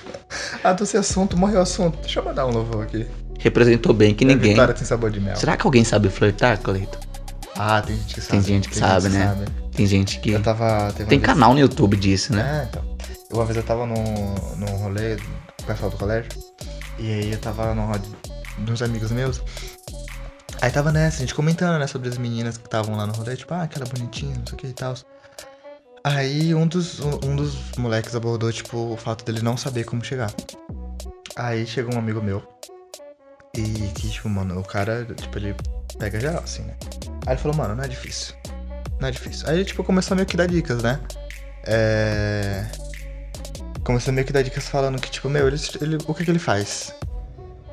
ah, tô sem assunto, morreu o assunto. Deixa eu mandar um louvor aqui. Representou bem que A ninguém. Tem sabor de mel. Será que alguém sabe flertar, Cleito? Ah, tem gente que sabe. Tem gente que sabe, né? sabe. Tem gente que. Eu tava. Tem vez- canal no YouTube disso, né? É, então. Uma vez eu tava num, num rolê com o pessoal do colégio. E aí eu tava num de uns amigos meus. Aí tava nessa, a gente comentando, né, sobre as meninas que estavam lá no rolê, tipo, ah, aquela bonitinha, não sei o que e tal. Aí um dos, um, dos moleques abordou, tipo, o fato dele não saber como chegar. Aí chegou um amigo meu. E que, tipo, mano, o cara, tipo, ele pega geral, assim, né? Aí ele falou, mano, não é difícil. Não é difícil. Aí, tipo, começou a meio que dar dicas, né? É. Começou a meio que dar dicas falando que, tipo, meu, ele, ele- o que que ele faz?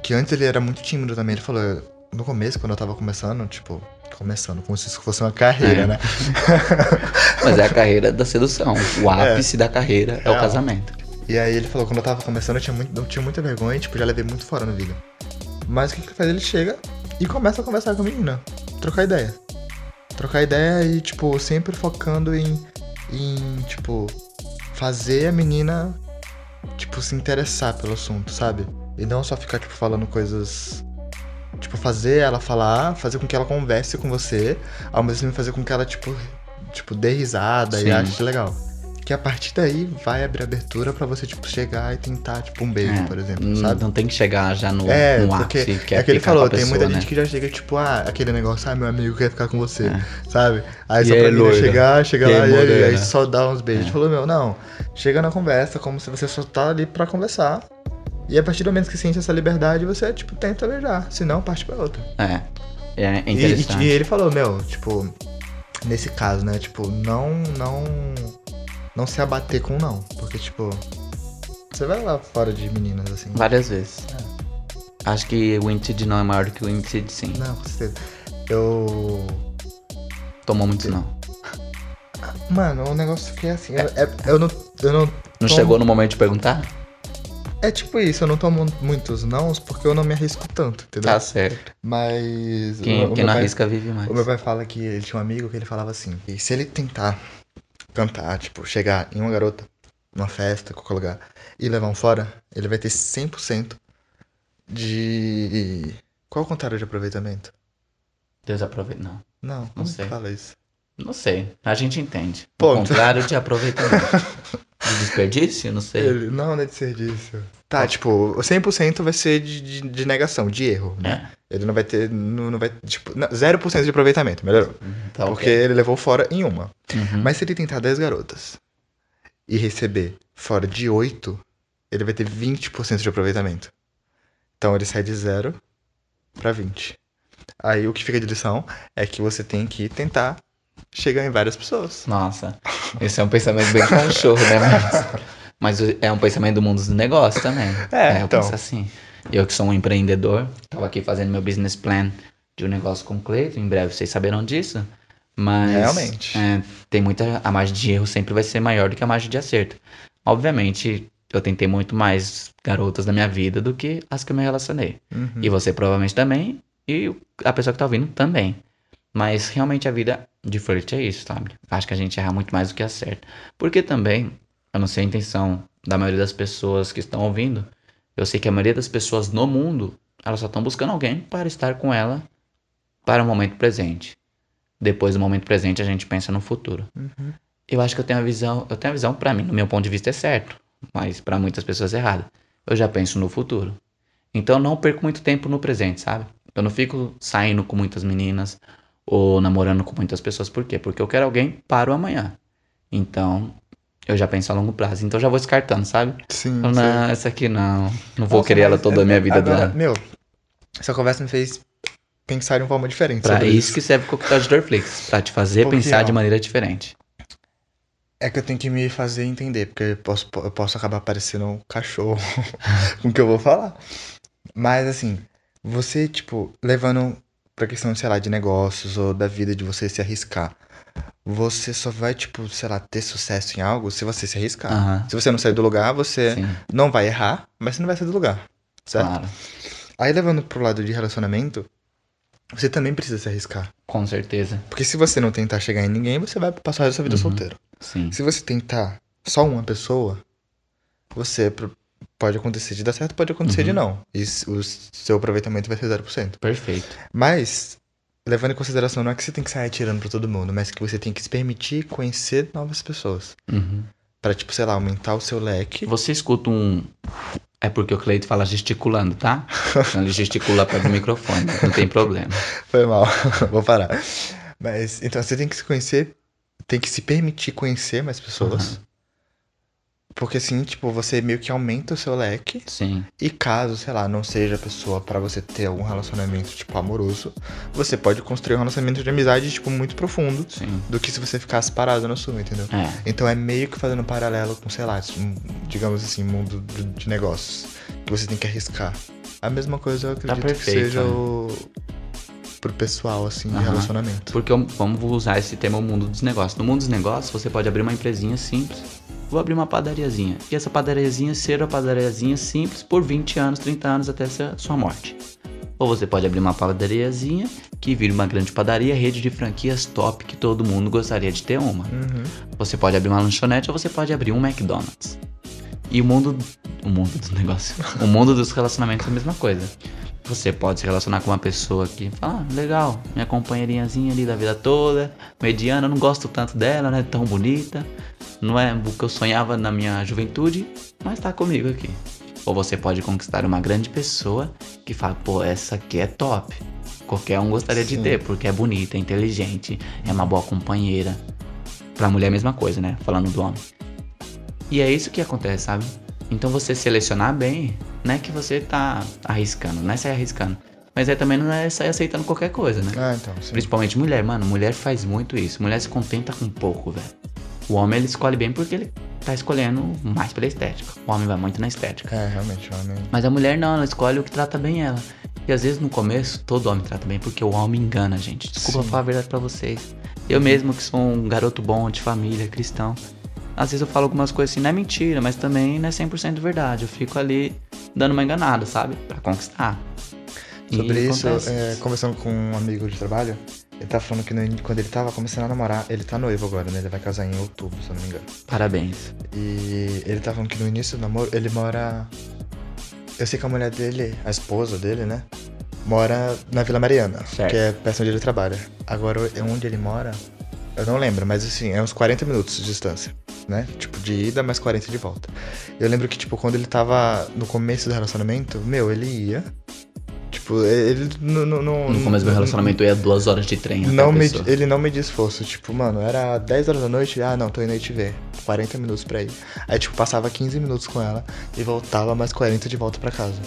Que antes ele era muito tímido também. Ele falou, no começo, quando eu tava começando, tipo, começando, como se isso fosse uma carreira, É. né? Mas é a carreira da sedução. O ápice da carreira é o Real. casamento. E aí ele falou, quando eu tava começando, eu tinha, muito, eu tinha muita vergonha, tipo, já levei muito fora no vídeo. Mas o que que ele faz? Ele chega e começa a conversar com a menina. Trocar ideia. Trocar ideia e, tipo, sempre focando em, em tipo, fazer a menina, tipo, se interessar pelo assunto, sabe? E não só ficar, tipo, falando coisas... Tipo, fazer ela falar, fazer com que ela converse com você, ao mesmo tempo fazer com que ela, tipo, tipo dê risada Sim. e ache legal. Que a partir daí vai abrir abertura pra você, tipo, chegar e tentar, tipo, um beijo, É, por exemplo, não, sabe? não tem que chegar já no, É, no porque ápice, que é, ele falou, tem pessoa, muita né? gente que já chega, tipo, ah, aquele negócio, ah, meu amigo quer ficar com você, É. sabe? Aí E só pra loira? chegar, aí, lá e aí, aí só dá uns beijos. É. Falou, meu, não, chega na conversa como se você só tá ali pra conversar. E a partir do momento que sente essa liberdade, você, tipo, tenta beijar. Se não, parte pra outra. É, é E, interessante. e ele falou, meu, tipo, nesse caso, né, tipo, não, não, não se abater com não. Porque, tipo, você vai lá fora de meninas, assim. Várias vezes. Acho que o índice de não é maior que o índice de sim. Não, com certeza. Eu... Tomou muito não. Mano, o negócio que é assim, eu, é- eu não, eu não Não Tomo. chegou no momento de perguntar? É tipo isso, eu não tomo muitos nãos porque eu não me arrisco tanto, entendeu? Tá certo. Mas. Quem, o, o quem não pai, arrisca vive mais. o meu pai fala que ele tinha um amigo que ele falava assim: que se ele tentar cantar, tipo, chegar em uma garota, numa festa, qualquer lugar, e levar um fora, ele vai ter 100% de. Qual é o contrário de aproveitamento? Deus aproveita. Não. Não, como sei. que fala isso? Não sei. A gente entende. O Ponto. contrário de aproveitamento. de desperdício? Não sei. Ele, não, não é de ser disso. Tá, tipo, 100% vai ser de, de, de negação, de erro, né? É. Ele não vai ter, não, não vai, tipo, não, 0% de aproveitamento, melhorou. Tá porque ok. ele levou fora em uma. Uhum. Mas se ele tentar 10 garotas e receber fora de 8, ele vai ter 20% de aproveitamento. Então ele sai de 0 pra 20. Aí o que fica de lição é que você tem que tentar chegar em várias pessoas. Nossa, esse é um pensamento bem cachorro, né? Mas, mas é um pensamento do mundo dos negócios também. É, eu então. penso assim. Eu que sou um empreendedor, tava aqui fazendo meu business plan de um negócio com o Cleiton, em breve vocês saberão disso. Mas. Realmente. é, tem muita. A margem de erro sempre vai ser maior do que a margem de acerto. Obviamente, eu tentei muito mais garotas na minha vida do que as que eu me relacionei. Uhum. E você provavelmente também. E a pessoa que tá ouvindo também. Mas realmente a vida de flerte é isso, sabe? Acho que a gente erra muito mais do que acerta. Porque também, eu não sei a intenção da maioria das pessoas que estão ouvindo. Eu sei que a maioria das pessoas no mundo, elas só estão buscando alguém para estar com ela para o momento presente. Depois do momento presente, a gente pensa no futuro. Uhum. Eu acho que eu tenho a visão, eu tenho a visão para mim, no meu ponto de vista é certo, mas para muitas pessoas é errado. Eu já penso no futuro. Então não perco muito tempo no presente, sabe? Eu não fico saindo com muitas meninas ou namorando com muitas pessoas, por quê? Porque eu quero alguém para o amanhã. Então, eu já penso a longo prazo. Então já vou descartando, sabe? Sim. Não, essa aqui não. Não vou Nossa, querer ela toda a minha vida agora, dela. Meu, essa conversa me fez pensar de uma forma diferente. Pra sobre isso que serve o coquetel de Dorflix, pra te fazer pensar de maneira diferente. É que eu tenho que me fazer entender, porque eu posso, eu posso acabar parecendo um cachorro com o que eu vou falar. Mas assim, você, tipo, levando pra questão, sei lá, de negócios ou da vida de você se arriscar. Você só vai, tipo, sei lá, ter sucesso em algo se você se arriscar. Aham. Se você não sair do lugar, você Sim, não vai errar, mas você não vai sair do lugar. Certo? claro. Aí levando pro lado de relacionamento, você também precisa se arriscar. Com certeza. Porque se você não tentar chegar em ninguém, você vai passar a sua vida Uhum. solteiro. Sim. Se você tentar só uma pessoa, você pode acontecer de dar certo, pode acontecer de Uhum. não. E o seu aproveitamento vai ser 0%. Perfeito. Mas, levando em consideração, não é que você tem que sair atirando pra todo mundo, mas que você tem que se permitir conhecer novas pessoas. Uhum. Pra, tipo, sei lá, aumentar o seu leque. Você escuta um. É porque o Cleito fala gesticulando, tá? Então ele gesticula perto do microfone, não tem problema. Foi mal, vou parar. Mas, então, você tem que se conhecer, tem que se permitir conhecer mais pessoas. Aham. Porque assim, tipo, você meio que aumenta o seu leque. Sim, E caso, sei lá, não seja a pessoa pra você ter algum relacionamento, tipo, amoroso, você pode construir um relacionamento de amizade, tipo, muito profundo sim. do que se você ficasse parado na sua, entendeu? É, Então é meio que fazendo um paralelo com, sei lá, um, digamos assim, mundo de de negócios. Que você tem que arriscar. A mesma coisa eu acredito Tá perfeito, que seja né? o. pro pessoal, assim, de Aham. relacionamento. porque vamos usar esse termo mundo dos negócios. No mundo dos negócios, você pode abrir uma empresinha simples. Vou abrir uma padariazinha. E essa padariazinha ser uma padariazinha simples por 20 anos, 30 anos até sua sua morte. Ou você pode abrir uma padariazinha que vira uma grande padaria, rede de franquias top que todo mundo gostaria de ter uma. Uhum. Você pode abrir uma lanchonete ou você pode abrir um McDonald's. E o mundo. O mundo dos negócios. o mundo dos relacionamentos é a mesma coisa. Você pode se relacionar com uma pessoa que fala, ah, legal, minha companheirinhazinha ali da vida toda, mediana, não gosto tanto dela, não é tão bonita, não é o que eu sonhava na minha juventude, mas tá comigo aqui. Ou você pode conquistar uma grande pessoa que fala, pô, essa aqui é top. Qualquer um gostaria de Sim. ter, porque é bonita, é inteligente, é uma boa companheira. Pra mulher é a mesma coisa, né? Falando do homem. E é isso que acontece, sabe? Então você selecionar bem, não é que você tá arriscando, não é sair arriscando. Mas é também não é sair aceitando qualquer coisa, né? Ah, então, sim. Principalmente mulher, mano. Mulher faz muito isso. Mulher se contenta com pouco, velho. O homem ele escolhe bem porque ele tá escolhendo mais pela estética. O homem vai muito na estética. É, realmente, o homem. Mas a mulher não, ela escolhe o que trata bem ela. E às vezes no começo, todo homem trata bem, porque o homem engana, gente. Desculpa Sim. falar a verdade pra vocês. Eu mesmo, que sou um garoto bom, de família, cristão, às vezes eu falo algumas coisas assim, não é mentira, mas também não é 100% verdade. Eu fico ali dando uma enganada, sabe? Pra conquistar. E Sobre isso, acontece é, conversando com um amigo de trabalho, ele tá falando que no- quando ele tava começando a namorar, ele tá noivo agora, né? Ele vai casar em outubro, se eu não me engano. Parabéns. E ele tá falando que no início do namoro, ele mora. Eu sei que a mulher dele, a esposa dele, né? Mora na Vila Mariana, Certo. que é perto onde ele trabalha. Agora, onde ele mora, eu não lembro, mas assim, é uns 40 minutos de distância, né? Tipo, de ida, mais 40 de volta. Eu lembro que, tipo, quando ele tava no começo do relacionamento, meu, ele ia. Tipo, ele não. No começo do meu relacionamento eu ia duas horas de trem. não me, ele não media esforço, tipo, mano, era 10 horas da noite, ah, não, tô indo aí te ver. 40 minutos pra ir. Aí, tipo, passava 15 minutos com ela e voltava mais 40 de volta pra casa.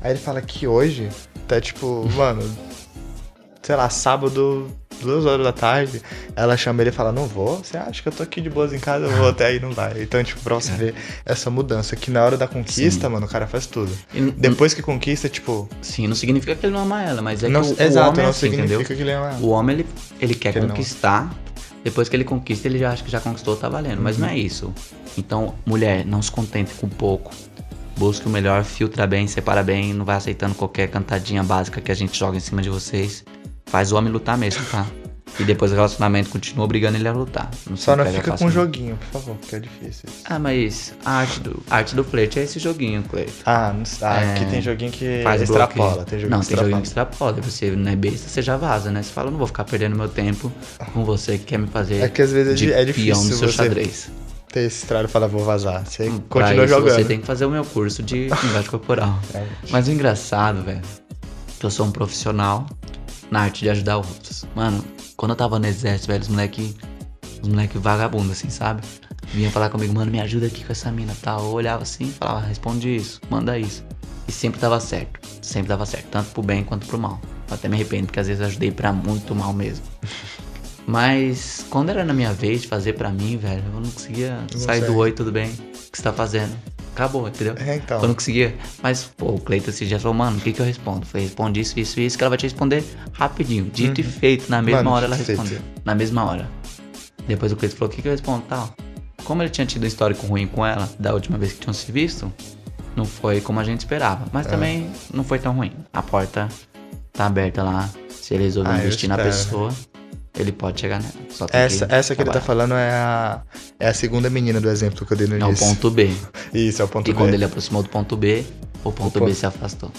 Aí ele fala que hoje tá, tipo, mano, sei lá, sábado duas horas da tarde, ela chama ele e fala, não vou, você acha que eu tô aqui de boas em casa, eu vou até aí, não vai. Então, tipo, pra você É. ver essa mudança, que na hora da conquista, Sim. mano, o cara faz tudo. E Depois que conquista, tipo, Sim, não significa que ele não ama ela, mas é não, que o, exato, o homem é não assim, significa entendeu? que ele é uma... O homem, ele, ele quer Que ele não- conquistar. Depois que ele conquista, ele já acha que já conquistou, tá valendo. Mas não Uhum. é isso. Então, mulher, não se contente com pouco. Busque o melhor, filtra bem, separa bem. Não vai aceitando qualquer cantadinha básica que a gente joga em cima de vocês. Faz o homem lutar mesmo, tá? E depois o relacionamento continua obrigando ele a lutar. Não Só não fica com um não. joguinho, por favor, porque é difícil isso. Ah, mas a arte do, a arte do flerte é esse joguinho, Cleiton. Ah, não, ah É, aqui tem joguinho que Faz extrapola, tem joguinho Não, que tem joguinho que extrapola. Você não é besta, você já vaza, né? Você fala, não vou ficar perdendo meu tempo com você que quer me fazer É que às vezes de é peão difícil no seu você xadrez. ter esse estrado e falar, vou vazar. Você Hum, Pra continua isso, jogando. Você tem que fazer o meu curso de linguagem corporal. É. Mas o engraçado, velho, que eu sou um profissional na arte de ajudar outros. Mano, quando eu tava no exército, velho, os moleque, os moleque vagabundo, assim, sabe? Vinha falar comigo, mano, me ajuda aqui com essa mina, tal. Eu olhava assim e falava, responde isso, manda isso. E sempre dava certo, sempre dava certo, tanto pro bem quanto pro mal. Eu até me arrependo, porque às vezes eu ajudei pra muito mal mesmo. Mas quando era na minha vez de fazer pra mim, velho, eu não conseguia sair do oi, tudo bem? O que você tá fazendo? Acabou, entendeu? É, então. Eu não conseguia. Mas, pô, o Cleiton esse dia falou, mano, o que que eu respondo? Falei, responde isso, isso, isso, que ela vai te responder rapidinho. Dito e feito, na mesma Uhum. Mano, hora ela respondeu. Na mesma hora. Depois o Cleiton falou, o que que eu respondo? Tal. Como ele tinha tido um histórico ruim com ela, da última vez que tinham se visto, não foi como a gente esperava. Mas É. também não foi tão ruim. A porta tá aberta lá. Se ele resolver Ah, eu investir na pessoa, ele pode chegar nela. Só tem Essa, essa que ele tá falando é a, é a segunda menina do exemplo que eu dei no É o início. ponto B. Isso, é o ponto E B. quando ele aproximou do ponto B, o ponto O B ponto- se afastou.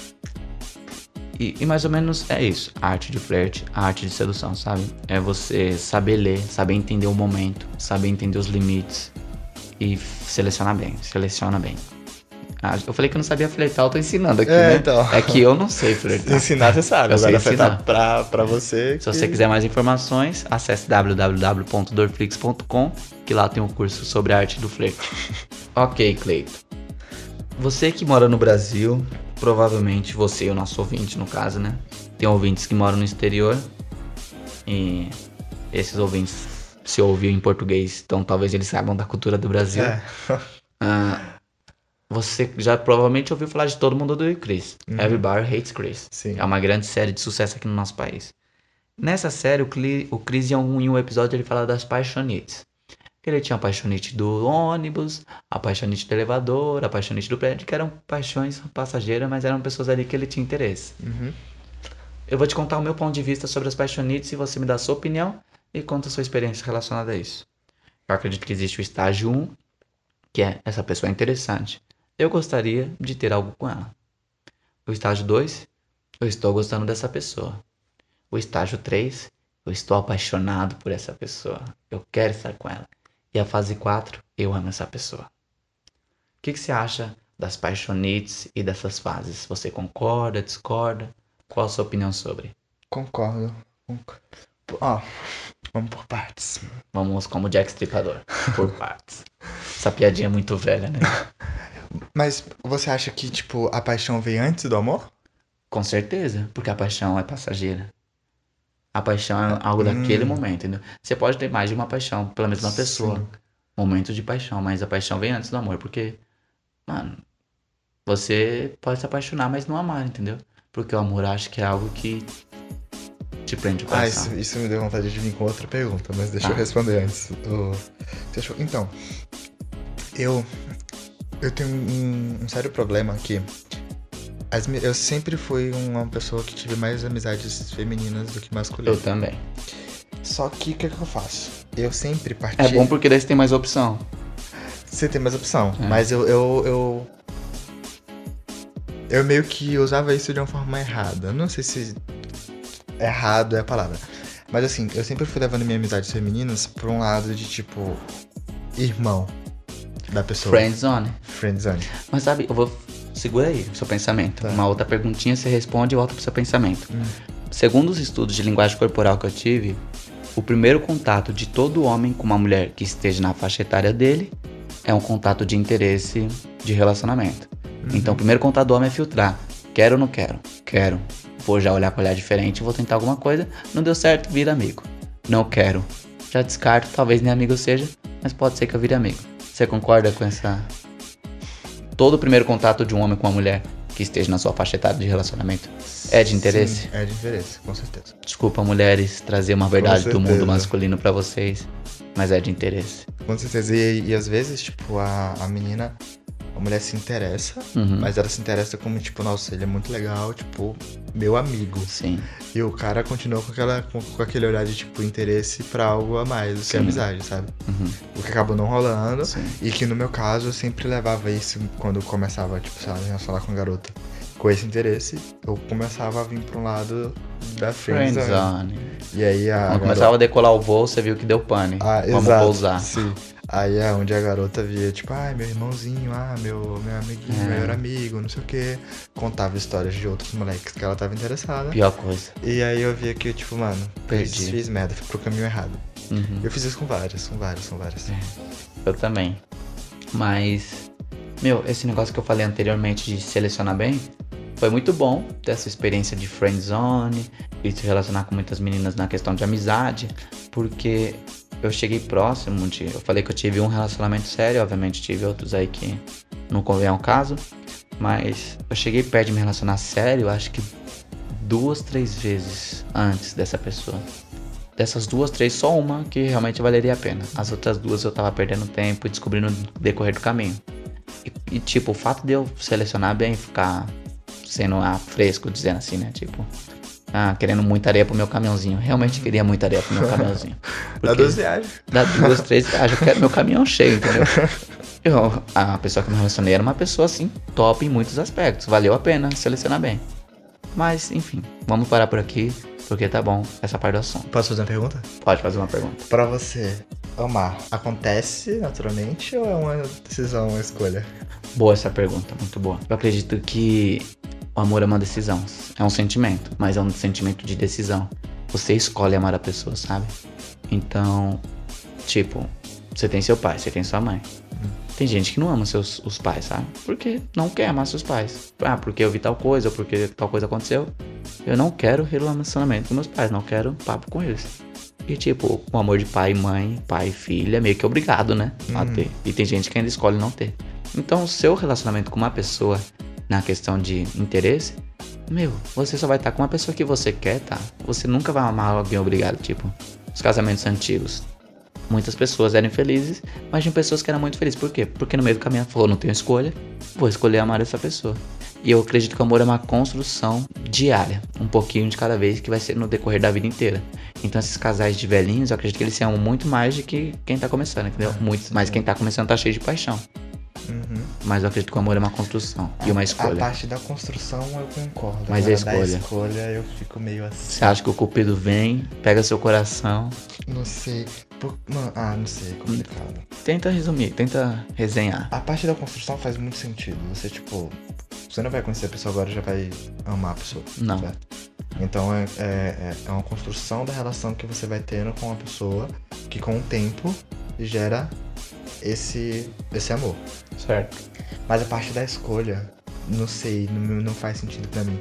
E, e mais ou menos é isso. A arte de flerte, a arte de sedução, sabe? É você saber ler, saber entender o momento, saber entender os limites e selecionar bem. Seleciona bem. Ah, Eu falei que eu não sabia flertar, eu tô ensinando aqui, É, né? então. É que eu não sei flertar. Ensinar você sabe, Eu agora ensinar. pra, pra você. Se você quiser mais informações, acesse www.dorflix.com, que lá tem um curso sobre a arte do flerte. ok, Cleito. Você que mora no Brasil, provavelmente você, o nosso ouvinte no caso, né? Tem ouvintes que moram no exterior e esses ouvintes se ouvir em português, então talvez eles saibam da cultura do Brasil. É. Ah, você já provavelmente ouviu falar de Todo Mundo Odeia o Chris. Everybody Hates Chris. Sim. É uma grande série de sucesso aqui no nosso país. Nessa série, o, Cli, o Chris, em um, em um episódio, ele fala das paixonites. Que ele tinha a paixonite do ônibus, a paixonite do elevador, a paixonite do prédio, que eram paixões passageiras, mas eram pessoas ali que ele tinha interesse. Uhum. Eu vou te contar o meu ponto de vista sobre as paixonites e você me dá a sua opinião e conta a sua experiência relacionada a isso. Eu acredito que existe o estágio 1, que é essa pessoa é interessante. Eu gostaria de ter algo com ela. O estágio 2, eu estou gostando dessa pessoa. O estágio 3, eu estou apaixonado por essa pessoa. Eu quero estar com ela. E a fase 4, eu amo essa pessoa. O que, que você acha das paixonites e dessas fases? Você concorda, discorda? Qual a sua opinião sobre? Concordo. concordo. Ó, vamos por partes. Vamos como Jack Stripador, por partes. Essa piadinha é muito velha, né? Mas você acha que, tipo, a paixão vem antes do amor? Com certeza, porque a paixão é passageira. A paixão é algo daquele Hum. momento, entendeu? Você pode ter mais de uma paixão pela mesma pessoa. Sim. Momentos de paixão, mas a paixão vem antes do amor, porque, mano, você pode se apaixonar, mas não amar, entendeu? Porque o amor acho que é algo que te prende o Ah, coração. isso, isso me deu vontade de vir com outra pergunta, mas deixa eu Ah. responder antes. O- deixa eu- Então, eu, eu tenho um, um sério problema aqui. As eu sempre fui uma pessoa que tive mais amizades femininas do que Eu masculinas. também. Só que o que, que eu faço? Eu sempre parti. É bom porque daí você tem mais opção. Você tem mais opção. É. Mas eu, eu, eu. Eu meio que usava isso de uma forma errada. Não sei se errado é a palavra. Mas assim, eu sempre fui levando minhas amizades femininas pra um lado de tipo. irmão da pessoa. Friend zone. Friendzone. Mas sabe, eu vou. Segura aí o seu pensamento. Tá. Uma outra perguntinha você responde e volta pro seu pensamento. Hum. Segundo os estudos de linguagem corporal que eu tive, o primeiro contato de todo homem com uma mulher que esteja na faixa etária dele é um contato de interesse de relacionamento. Então, o primeiro contato do homem é filtrar. Quero ou não quero? Quero. Vou já olhar com olhar diferente, vou tentar alguma coisa. Não deu certo, vira amigo. não quero. Já descarto, talvez nem amigo seja, mas pode ser que eu vire amigo. Você concorda com essa. Todo o primeiro contato de um homem com uma mulher que esteja na sua faixa etária de relacionamento é de interesse? Sim, é de interesse, com certeza. Desculpa, mulheres, trazer uma verdade do mundo masculino pra vocês, mas é de interesse. Com certeza. E, e às vezes, tipo, a, a menina, a mulher se interessa, Uhum. mas ela se interessa como, tipo, nossa, ele é muito legal, tipo, meu amigo. Sim, E o cara continua com, aquela, com, com aquele olhar de, tipo, interesse pra algo a mais do que amizade, sabe? uhum. O que acabou não rolando. Sim. E que no meu caso eu sempre levava isso quando eu começava, tipo, lá, a falar com a garota. Com esse interesse, eu começava a vir pra um lado da friendzone. Friendzone. E aí a Quando garota... começava a decolar o voo, você viu que deu pane. Ah, Vamos exato. pousar. Sim. Aí é onde a garota via, tipo, ai, meu irmãozinho, ah, meu, meu amiguinho, É. meu melhor amigo, não sei o quê. Contava histórias de outros moleques que ela tava interessada. Pior coisa. E aí eu via que, tipo, mano, Perdi. fiz, merda, fui pro caminho errado. Uhum. Eu fiz isso com várias, com várias, com várias. Eu também. Mas, meu, esse negócio que eu falei anteriormente de selecionar bem, foi muito bom ter essa experiência de friendzone e se relacionar com muitas meninas na questão de amizade, porque eu cheguei próximo de. Eu falei que eu tive um relacionamento sério, obviamente tive outros aí que não convém ao caso, mas eu cheguei perto de me relacionar sério, acho que duas, três vezes antes dessa pessoa. Dessas duas, três, só uma que realmente valeria a pena. As outras duas eu tava perdendo tempo e descobrindo no decorrer do caminho. E, e, tipo, o fato de eu selecionar bem, ficar sendo ah, fresco, dizendo assim, né? Tipo, ah, querendo muita areia pro meu caminhãozinho. Realmente queria muita areia pro meu caminhãozinho. Dá duas viagens. Dá duas, três viagens. Eu quero meu caminhão cheio, entendeu? Eu, a pessoa que eu me relacionei era uma pessoa assim, top em muitos aspectos. Valeu a pena selecionar bem. Mas, enfim, vamos parar por aqui, porque tá bom essa parte do assunto. Posso fazer uma pergunta? Pode fazer uma pergunta. Pra você, amar acontece naturalmente ou é uma decisão, uma escolha? Boa essa pergunta, muito boa. Eu acredito que o amor é uma decisão. É um sentimento, mas é um sentimento de decisão. Você escolhe amar a pessoa, sabe? Então, tipo, você tem seu pai, você tem sua mãe. Tem gente que não ama seus os pais, sabe? Porque não quer amar seus pais. Ah, porque eu vi tal coisa, ou porque tal coisa aconteceu. Eu não quero relacionamento com meus pais, não quero papo com eles. E tipo, o amor de pai e mãe, pai e filha é meio que obrigado, né? A Uhum. ter. E tem gente que ainda escolhe não ter. Então, o seu relacionamento com uma pessoa, na questão de interesse, meu, você só vai estar com uma pessoa que você quer, tá? Você nunca vai amar alguém obrigado, tipo, os casamentos antigos. Muitas pessoas eram infelizes, mas tinha pessoas que eram muito felizes. Por quê? Porque no meio do caminho falou, não tenho escolha, vou escolher amar essa pessoa. E eu acredito que o amor é uma construção diária, um pouquinho de cada vez, que vai ser no decorrer da vida inteira. Então esses casais de velhinhos, eu acredito que eles se amam muito mais do que quem tá começando, entendeu? Muito, mas quem tá começando tá cheio de paixão. Uhum. Mas eu acredito que o amor é uma construção e uma A escolha. parte da construção eu concordo. Mas a escolha? Da escolha eu fico meio assim. Você acha que o cupido vem, pega seu coração, Não sei. Por... Mano, ah, não sei, é complicado. tenta resumir, tenta resenhar. A parte da construção faz muito sentido. Você, tipo, você não vai conhecer a pessoa agora e já vai amar a pessoa. Não. certo? Então é, é, é- é uma construção da relação que você vai tendo com a pessoa que com o tempo gera esse, esse amor. Certo. Mas a parte da escolha, não sei, não, não faz sentido pra mim.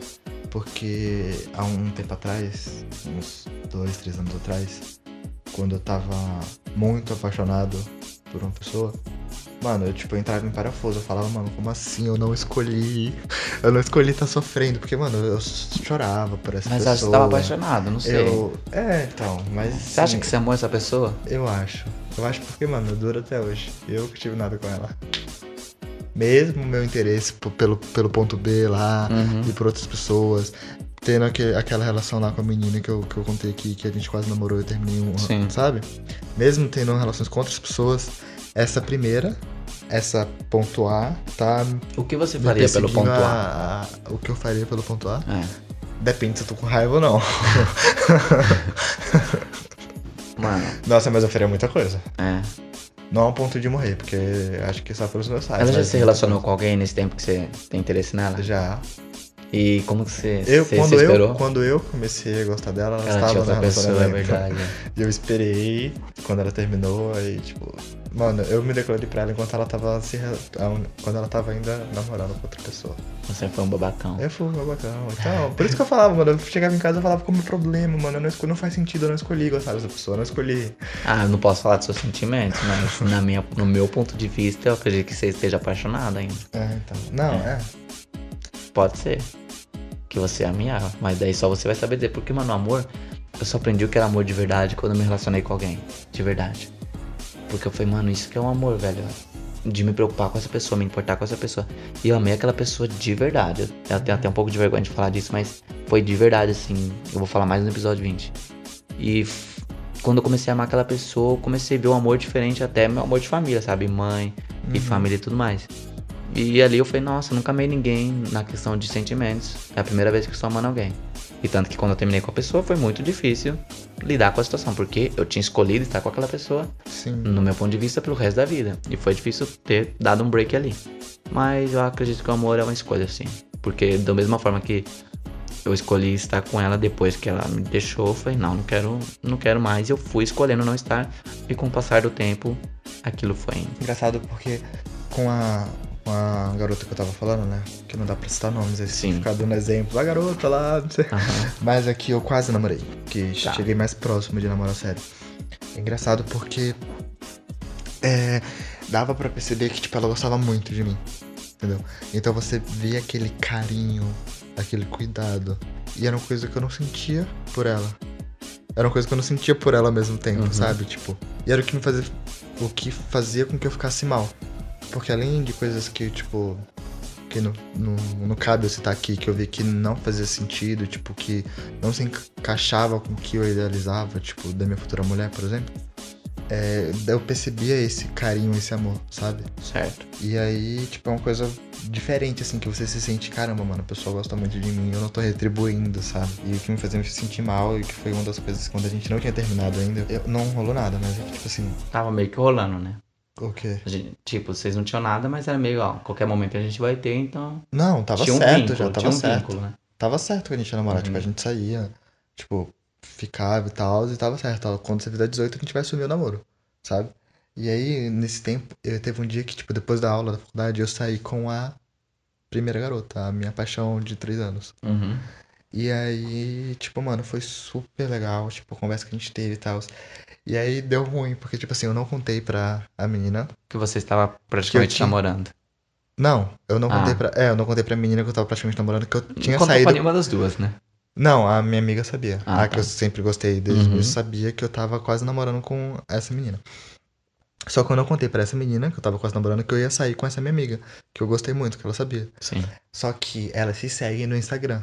Porque há um tempo atrás, uns dois, três anos atrás, quando eu tava muito apaixonado por uma pessoa, mano, eu tipo eu entrava em parafuso. Eu falava, mano, como assim? Eu não escolhi. Eu não escolhi estar sofrendo. Porque, mano, eu chorava por essa Mas pessoa. acho que você tava apaixonado, não sei. Eu. É, então, mas. Você acha sim, que você amou essa pessoa? eu acho. Eu acho porque, mano, dura até hoje. Eu que tive nada com ela. Mesmo o meu interesse pelo, pelo ponto B lá Uhum. e por outras pessoas, tendo aque- aquela relação lá com a menina que eu, que eu contei aqui, que a gente quase namorou e terminei um Sim. sabe? Mesmo tendo relações com outras pessoas, essa primeira, essa ponto A, tá O que você faria pelo ponto A? a- a- O que eu faria pelo ponto A? É. Depende se eu tô com raiva ou não. Mano, Nossa, mas eu faria muita coisa. é. Não ao ponto de morrer, porque acho que só pelos meus pais. Ela já se relacionou com alguém nesse tempo que você tem interesse nela? Já. E como que você, Eu, você, quando, esperou? eu, quando eu comecei a gostar dela, ela, Ela estava tinha no é relacionamento. E eu esperei quando ela terminou, aí, tipo. Mano, eu me declarei pra ela enquanto ela tava se. Quando ela tava ainda namorando com outra pessoa. Você foi um babacão. Eu fui um babacão. Então, por isso que eu falava, mano. Eu chegava em casa e falava como problema, mano. Eu não, escolhi, não faz sentido, eu não escolhi gostar dessa pessoa, eu não escolhi. Ah, não posso falar dos seus sentimentos, mas na minha, no meu ponto de vista, eu acredito que você esteja apaixonado ainda. É, então. Não, é. Pode ser. Que você ame ela. Mas daí só você vai saber dizer. Porque, mano, o amor, eu só aprendi o que era amor de verdade quando eu me relacionei com alguém. De verdade. Porque eu falei, mano, isso que é um amor, velho. De me preocupar com essa pessoa, me importar com essa pessoa. E eu amei aquela pessoa de verdade. Eu tenho até um pouco de vergonha de falar disso, mas foi de verdade, assim. Eu vou falar mais no episódio 20. E quando eu comecei a amar aquela pessoa, eu comecei a ver um amor diferente, até meu amor de família, sabe? Mãe e família e tudo mais. E ali eu falei, nossa, nunca amei ninguém na questão de sentimentos. É a primeira vez que eu estou amando alguém. E tanto que quando eu terminei com a pessoa foi muito difícil lidar com a situação, porque eu tinha escolhido estar com aquela pessoa, Sim. no meu ponto de vista, pelo resto da vida. E foi difícil ter dado um break ali. Mas eu acredito que o amor é uma escolha, sim. Porque da mesma forma que eu escolhi estar com ela depois que ela me deixou, eu falei, não, não quero, não quero mais. Eu fui escolhendo não estar. E com o passar do tempo, aquilo foi. Engraçado porque com a, com a garota que eu tava falando, né? Que não dá pra citar nomes, aí Sim. ficar dando exemplo. A garota lá, não sei. Aham. Mas aqui eu quase namorei. Que Tá. cheguei mais próximo de namorar sério. É engraçado porque. É, dava pra perceber que, tipo, ela gostava muito de mim. Entendeu? Então você via aquele carinho, aquele cuidado. E era uma coisa que eu não sentia por ela. Era uma coisa que eu não sentia por ela ao mesmo tempo, Uhum. sabe? Tipo. E era o que me fazia. O que fazia com que eu ficasse mal. Porque além de coisas que, tipo. Que não, não, não cabe eu citar aqui, que eu vi que não fazia sentido, tipo, que não se encaixava com o que eu idealizava, tipo, da minha futura mulher, por exemplo. É, eu percebia esse carinho, esse amor, sabe? Certo. E aí, tipo, é uma coisa diferente, assim, que você se sente, caramba, mano, a pessoa gosta muito de mim, eu não tô retribuindo, sabe? E o que me fazia me sentir mal, e que foi uma das coisas, quando a gente não tinha terminado ainda, eu- não rolou nada, mas é que, tipo assim, Tava meio que rolando, né? O quê? A gente- tipo, vocês não tinham nada, mas era meio, ó, qualquer momento a gente vai ter, então. Não, tava tinha um certo vínculo, já, tava um certo. vínculo, né? Tava certo que a gente ia namorar, Uhum. tipo, a gente saía, tipo, ficava e tal, e tava certo. ó, Quando você fizer 18, a gente vai assumir o namoro, sabe? E aí, nesse tempo, eu teve um dia que, tipo, depois da aula da faculdade, eu saí com a primeira garota, a minha paixão de três anos. Uhum. E aí, tipo, mano, foi super legal, tipo, a conversa que a gente teve e tal. E aí deu ruim, porque, tipo assim, eu não contei pra a menina. Que você estava praticamente tinha- namorando. Não, eu não Ah. contei pra. É, eu não contei pra menina que eu tava praticamente namorando, que eu tinha não contou saído. pra nenhuma das duas, né? Não, a minha amiga sabia. Ah, a que tá. eu sempre gostei desde Uhum. sabia que eu tava quase namorando com essa menina. Só que eu não contei pra essa menina, que eu tava quase namorando, que eu ia sair com essa minha amiga, que eu gostei muito, que ela sabia. Sim. Só que ela se segue no Instagram.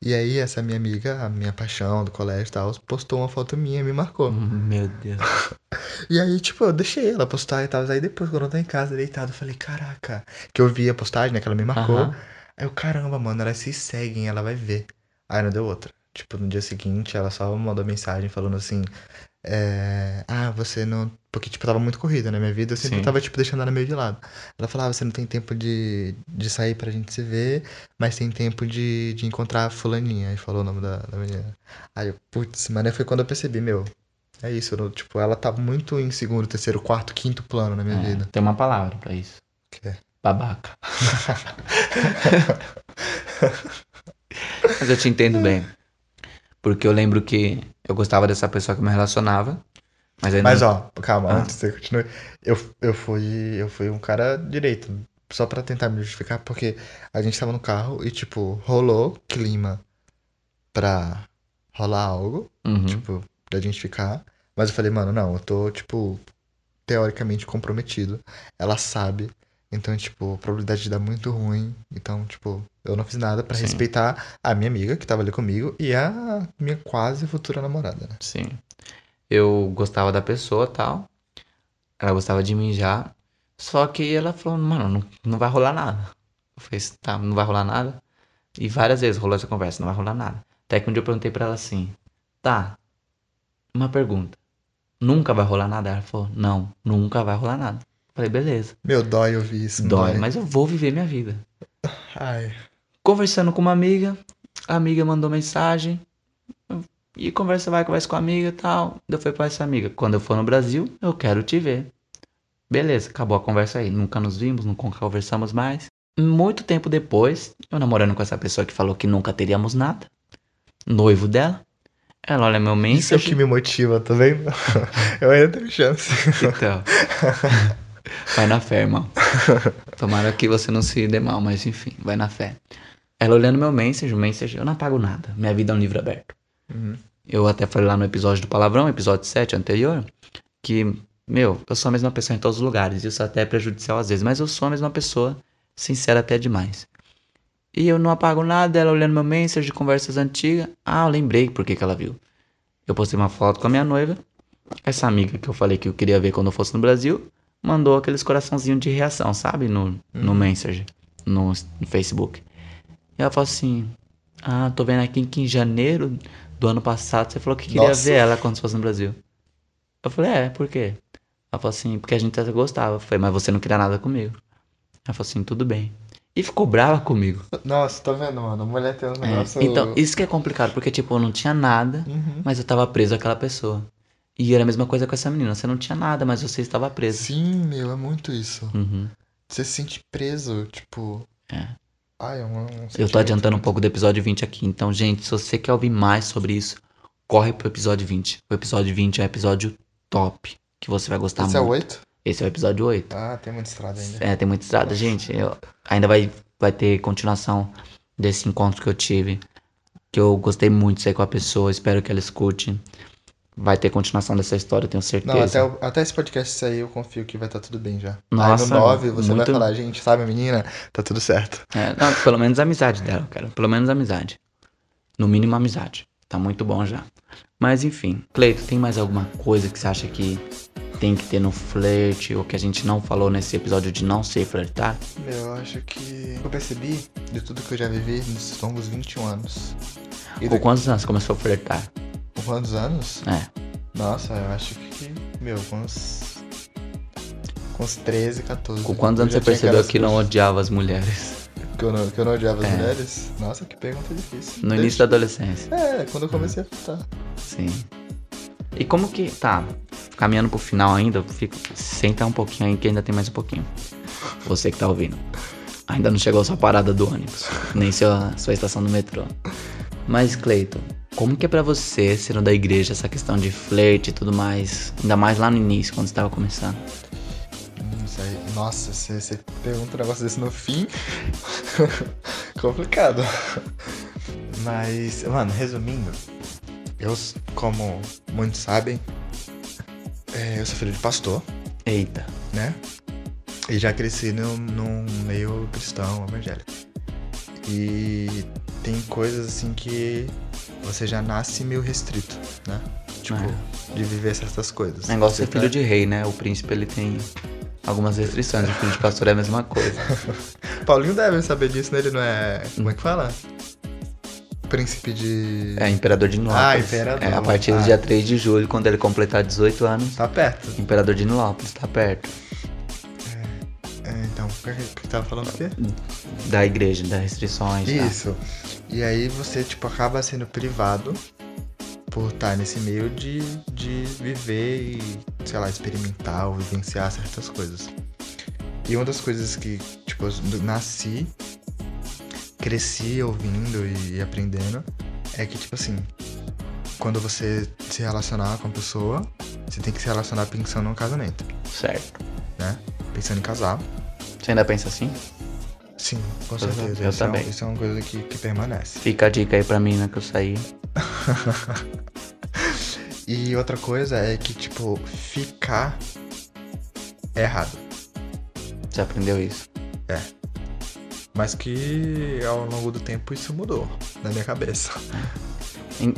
E aí essa minha amiga, a minha paixão do colégio e tal, postou uma foto minha e me marcou. Meu Deus. E aí, tipo, eu deixei ela postar e tal. Aí depois, quando eu tô em casa deitado, eu falei, caraca. Que eu vi a postagem, né, que ela me marcou. Aí eu, caramba, mano, elas se seguem, ela vai ver. Aí não deu outra. Tipo, no dia seguinte, ela só mandou mensagem falando assim. É... Ah, você não. Porque, tipo, tava muito corrida na minha vida, eu sempre Sim. tava, tipo, deixando ela meio de lado. Ela falava, você não tem tempo de, de sair pra gente se ver, mas tem tempo de, de encontrar a fulaninha. Aí falou o nome da, da menina. Aí eu, putz, aí foi quando eu percebi, meu. É isso, eu tipo, ela tá muito em segundo, terceiro, quarto, quinto plano na minha É, vida. Tem uma palavra pra isso. Que é? Babaca. Mas eu te entendo bem. Porque eu lembro que eu gostava dessa pessoa que eu me relacionava. Mas Mas não... ó, calma, Ah. antes de você continuar. Eu, eu, fui, eu fui um cara direito, só pra tentar me justificar, porque a gente tava no carro e, tipo, rolou clima pra rolar algo, Uhum. tipo, pra gente ficar. Mas eu falei, mano, não, eu tô, tipo, teoricamente comprometido. Ela sabe. Então, tipo, a probabilidade de dar muito ruim. Então, tipo, eu não fiz nada pra Sim. respeitar a minha amiga que tava ali comigo e a minha quase futura namorada, né? Sim. Eu gostava da pessoa tal. Ela gostava de mim já. Só que ela falou, mano, não, não vai rolar nada. Eu falei, tá, não vai rolar nada. E várias vezes rolou essa conversa, não vai rolar nada. Até que um dia eu perguntei pra ela assim, tá, uma pergunta. Nunca vai rolar nada? Ela falou, não, nunca vai rolar nada. Falei, beleza. Meu, dói ouvir isso. não Dói, mas eu vou viver minha vida. Ai. conversando com uma amiga, a amiga mandou mensagem. E conversa vai, conversa com a amiga e tal. Eu falei pra essa amiga, quando eu for no Brasil, eu quero te ver. Beleza, acabou a conversa aí. Nunca nos vimos, nunca conversamos mais. Muito tempo depois, eu namorando com essa pessoa que falou que nunca teríamos nada. Noivo dela. Ela olha meu mensagem. Isso é o que me motiva, tá vendo? Eu ainda tenho chance. Então. Vai na fé, irmão. Tomara que você não se dê mal, mas enfim, vai na fé. Ela olhando meu message, o message, eu não apago nada. Minha vida é um livro aberto. Uhum. Eu até falei lá no episódio do Palavrão, episódio 7 anterior, que, meu, eu sou a mesma pessoa em todos os lugares. Isso até é prejudicial às vezes, mas eu sou a mesma pessoa, sincera até demais. E eu não apago nada, ela olhando meu message de conversas antigas. Ah, eu lembrei por que, que ela viu. Eu postei uma foto com a minha noiva. Essa amiga que eu falei que eu queria ver quando eu fosse no Brasil, mandou aqueles coraçãozinhos de reação, sabe? No, no Messenger, no, no Facebook. E ela falou assim: Ah, tô vendo aqui que em janeiro do ano passado você falou que queria Nossa. ver ela quando fosse no Brasil. Eu falei: É, por quê? Ela falou assim: Porque a gente até gostava. Eu falei: Mas você não queria nada comigo. Ela falou assim: Tudo bem. E ficou brava comigo. Nossa, tá vendo, mano? A mulher tem um É, negócio. Então, isso que é complicado, porque, tipo, eu não tinha nada, Uhum. mas eu tava preso àquela pessoa. E era a mesma coisa com essa menina. Você não tinha nada, mas você estava preso. Sim, meu, é muito isso. Uhum. Você se sente preso, tipo. É. Ai, é um, um Eu tô adiantando um muito- pouco do episódio 20 aqui. Então, gente, se você quer ouvir mais sobre isso, corre pro episódio 20. O episódio 20 é um episódio top, que você vai gostar Esse é o muito. 8? Esse é o episódio 8. Ah, tem muita estrada ainda. É, tem muita estrada, gente. Eu, ainda vai, vai ter continuação desse encontro que eu tive. Que eu gostei muito de sair com a pessoa. Espero que ela escute. Vai ter continuação dessa história, eu tenho certeza. Não, até, o- até esse podcast sair, eu confio que vai estar tudo bem já. Nossa, Aí no 9 você muito- vai falar, gente, sabe, menina? Tá tudo certo. É, não, pelo menos a amizade dela, cara. Pelo menos a amizade. No mínimo amizade. Tá muito bom já. Mas enfim, Cleito, tem mais alguma coisa que você acha que tem que ter no flerte ou que a gente não falou nesse episódio de não ser flertar? Meu, eu acho que. Eu percebi de tudo que eu já vivi nesses longos 21 anos. E Com do... quantos anos você começou a flertar? Com quantos anos? É. Nossa, eu acho que. Meu, com uns. Com uns 13, 14. Com quantos anos você percebeu que não odiava as mulheres? Que eu não, que eu não odiava as É. mulheres? Nossa, que pergunta difícil. No início da adolescência. É, quando eu comecei a flertar. Sim. E como que. Tá, caminhando pro final ainda, fico, senta um pouquinho aí que ainda tem mais um pouquinho. Você que tá ouvindo. Ainda não chegou a sua parada do ônibus, nem sua, sua estação do metrô. Mas, Cleiton, como que é pra você, sendo da igreja, essa questão de flerte e tudo mais? Ainda mais lá no início, quando você tava começando. Hum, Nossa, você, você pergunta um negócio desse no fim. Complicado. Mas, mano, resumindo, eu, como muitos sabem, é, eu sou filho de pastor, Eita. né? E já cresci num, num meio cristão, evangélico. E tem coisas assim que você já nasce meio restrito, né? Tipo, de viver certas coisas. O negócio é filho tá- de rei, né? O príncipe, ele tem algumas restrições. O filho de pastor é a mesma coisa. Paulinho deve saber disso, né? Ele não é. Como é que fala? Príncipe de. É, imperador de Nilópolis. Ah, imperador. É, a partir do Ah. dia 3 de julho, quando ele completar 18 anos, Tá perto. imperador de Nilópolis, tá perto. É, então, o que, tava falando o quê? Da igreja, das restrições. tá? Isso. E aí você, tipo, acaba sendo privado por estar nesse meio de, de viver e, sei lá, experimentar ou vivenciar certas coisas. E uma das coisas que, tipo, eu nasci, cresci ouvindo e aprendendo, é que, tipo assim, quando você se relacionar com a pessoa, você tem que se relacionar pensando no casamento, Certo. né? Pensando em casar. Você ainda pensa assim? Sim, com Eu certeza. Eu isso, é, também. isso é uma coisa que, que permanece. Fica a dica aí pra mim, né, que eu saí. E outra coisa é que, tipo, ficar é errado. Você aprendeu isso. Mas que ao longo do tempo isso mudou na minha cabeça.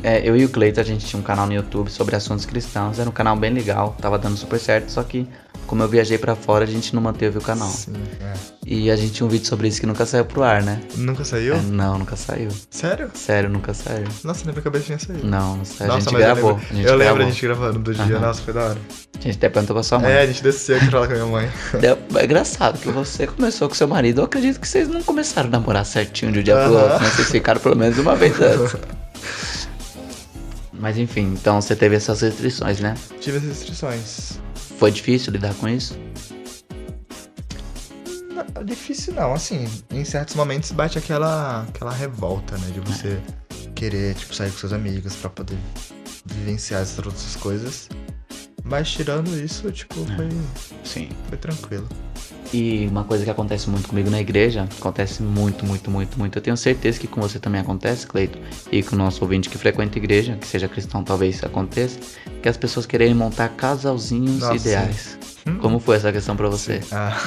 É, eu e o Cleiton, a gente tinha um canal no YouTube sobre assuntos cristãos. Era um canal bem legal, tava dando super certo. Só que, como eu viajei pra fora, a gente não manteve o canal. Sim, é. E a gente tinha um vídeo sobre isso que nunca saiu pro ar, né? Nunca saiu? É, não, nunca saiu. Sério? Sério, nunca saiu. Nossa, na minha cabeça tinha saído. Não, não saiu. a gente mas gravou. eu lembro, a gente eu lembro gravou. a gente gravando do dia. Aham. Nossa, foi da hora. A gente até perguntou pra sua mãe. É, a gente desceu aqui pra falar com a minha mãe. Deu- É engraçado que você começou com seu marido. Eu acredito que vocês não começaram a namorar certinho de um dia pro Aham. outro, né? Vocês ficaram pelo menos uma vez antes. Mas enfim, então você teve essas restrições, né? Tive as restrições. Foi difícil lidar com isso? Não, difícil não, assim, em certos momentos bate aquela, aquela revolta, né? De você querer, tipo, sair com seus amigos pra poder vivenciar essas outras coisas. Mas tirando isso, tipo, foi, Sim. foi tranquilo. E uma coisa que acontece muito comigo na igreja, acontece muito, muito, muito, muito. Eu tenho certeza que com você também acontece, Cleito, e com o nosso ouvinte que frequenta a igreja, que seja cristão, talvez aconteça, que as pessoas querem montar casalzinhos Nossa, ideais. Hum. Como foi essa questão pra você? Ah.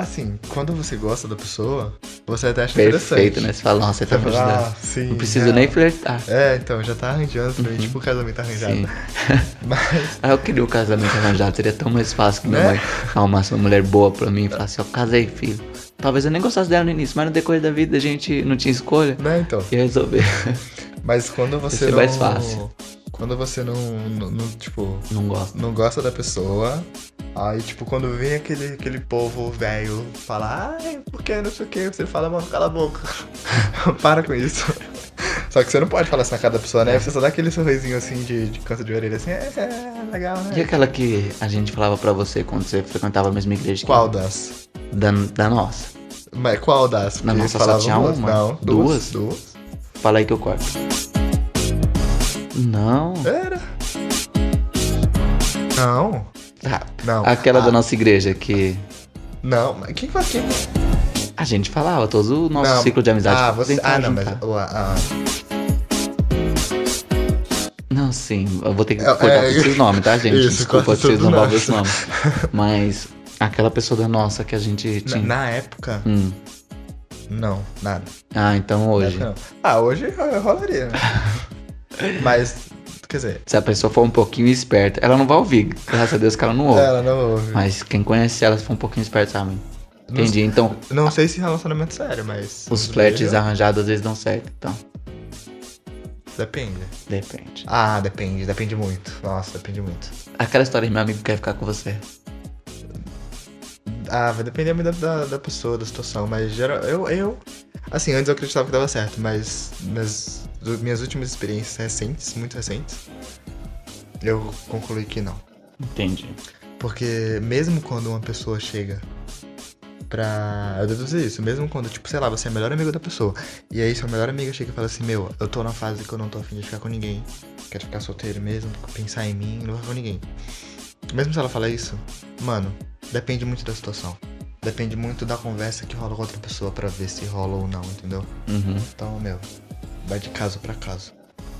Assim, quando você gosta da pessoa, você até acha Perfeito, interessante. né? Você fala, nossa, você tá Você fala, ajudando. ah, sim. Não preciso é. nem flertar. É, então, já tá arranjando pra mim, tipo o casamento arranjado. Sim. Mas, Ah, eu queria o casamento arranjado, seria tão mais fácil que minha Né? mãe arrumasse uma mulher boa pra mim e falasse, ó, casei, filho. Talvez eu nem gostasse dela no início, mas no decorrer da vida a gente não tinha escolha. né, então. Ia resolver. Mas quando você não. mais fácil. Quando você não, não, não, tipo, Não gosto. não gosta da pessoa, aí, tipo, quando vem aquele, aquele povo velho falar, ai, por que não sei o que, você fala, mano, cala a boca. Para com isso. Só que você não pode falar isso na cara da pessoa, né? Você só dá aquele sorrisinho assim de, de canto de orelha, assim, é, é legal, né? E aquela que a gente falava pra você quando você frequentava a mesma igreja? Qual das? Da, da nossa. Mas qual das? Na Porque nossa só tinha duas. uma? Não, Duas? duas. Duas. Fala aí que eu corto. Não. Era. Não. Ah, Não. aquela Ah, da nossa igreja que Não, mas quem faz quem? a gente falava, todo o nosso Não. ciclo de amizade. Ah, você. Ah, não, mas. juntar. o- ah, Não, sim, eu vou ter que É, cortar é, esses nomes, tá, gente? isso, Desculpa se vocês não vão esse nome. Mas aquela pessoa da nossa que a gente na, tinha. na época, Hum. não, nada. Ah, então Na hoje. Ah, hoje ro- rolaria, né? mas, quer dizer, Se a pessoa for um pouquinho esperta, ela não vai ouvir. Graças a Deus que ela não ouve. ela não ouve. Mas quem conhece ela, se for um pouquinho esperto, sabe? Não- Entendi. Então, Não sei se relacionamento sério, mas. os flertes arranjados às vezes dão certo. Então, Depende. depende. Ah, depende, depende muito. Nossa, depende muito. Aquela história que meu amigo quer ficar com você. Ah, vai depender muito da, da, da pessoa, da situação, mas geral, eu, eu. Assim, antes eu acreditava que dava certo, mas nas minhas últimas experiências recentes, muito recentes, eu concluí que não. Entendi. Porque mesmo quando uma pessoa chega pra. Eu deduzi isso, mesmo quando, tipo, sei lá, você é o melhor amigo da pessoa. E aí sua melhor amiga chega e fala assim, meu, eu tô na fase que eu não tô afim de ficar com ninguém. Quero ficar solteiro mesmo, pensar em mim, não vou ficar com ninguém. Mesmo se ela falar isso, mano, depende muito da situação. Depende muito da conversa que rola com outra pessoa pra ver se rola ou não, entendeu? Uhum. Então, meu, vai de caso pra caso.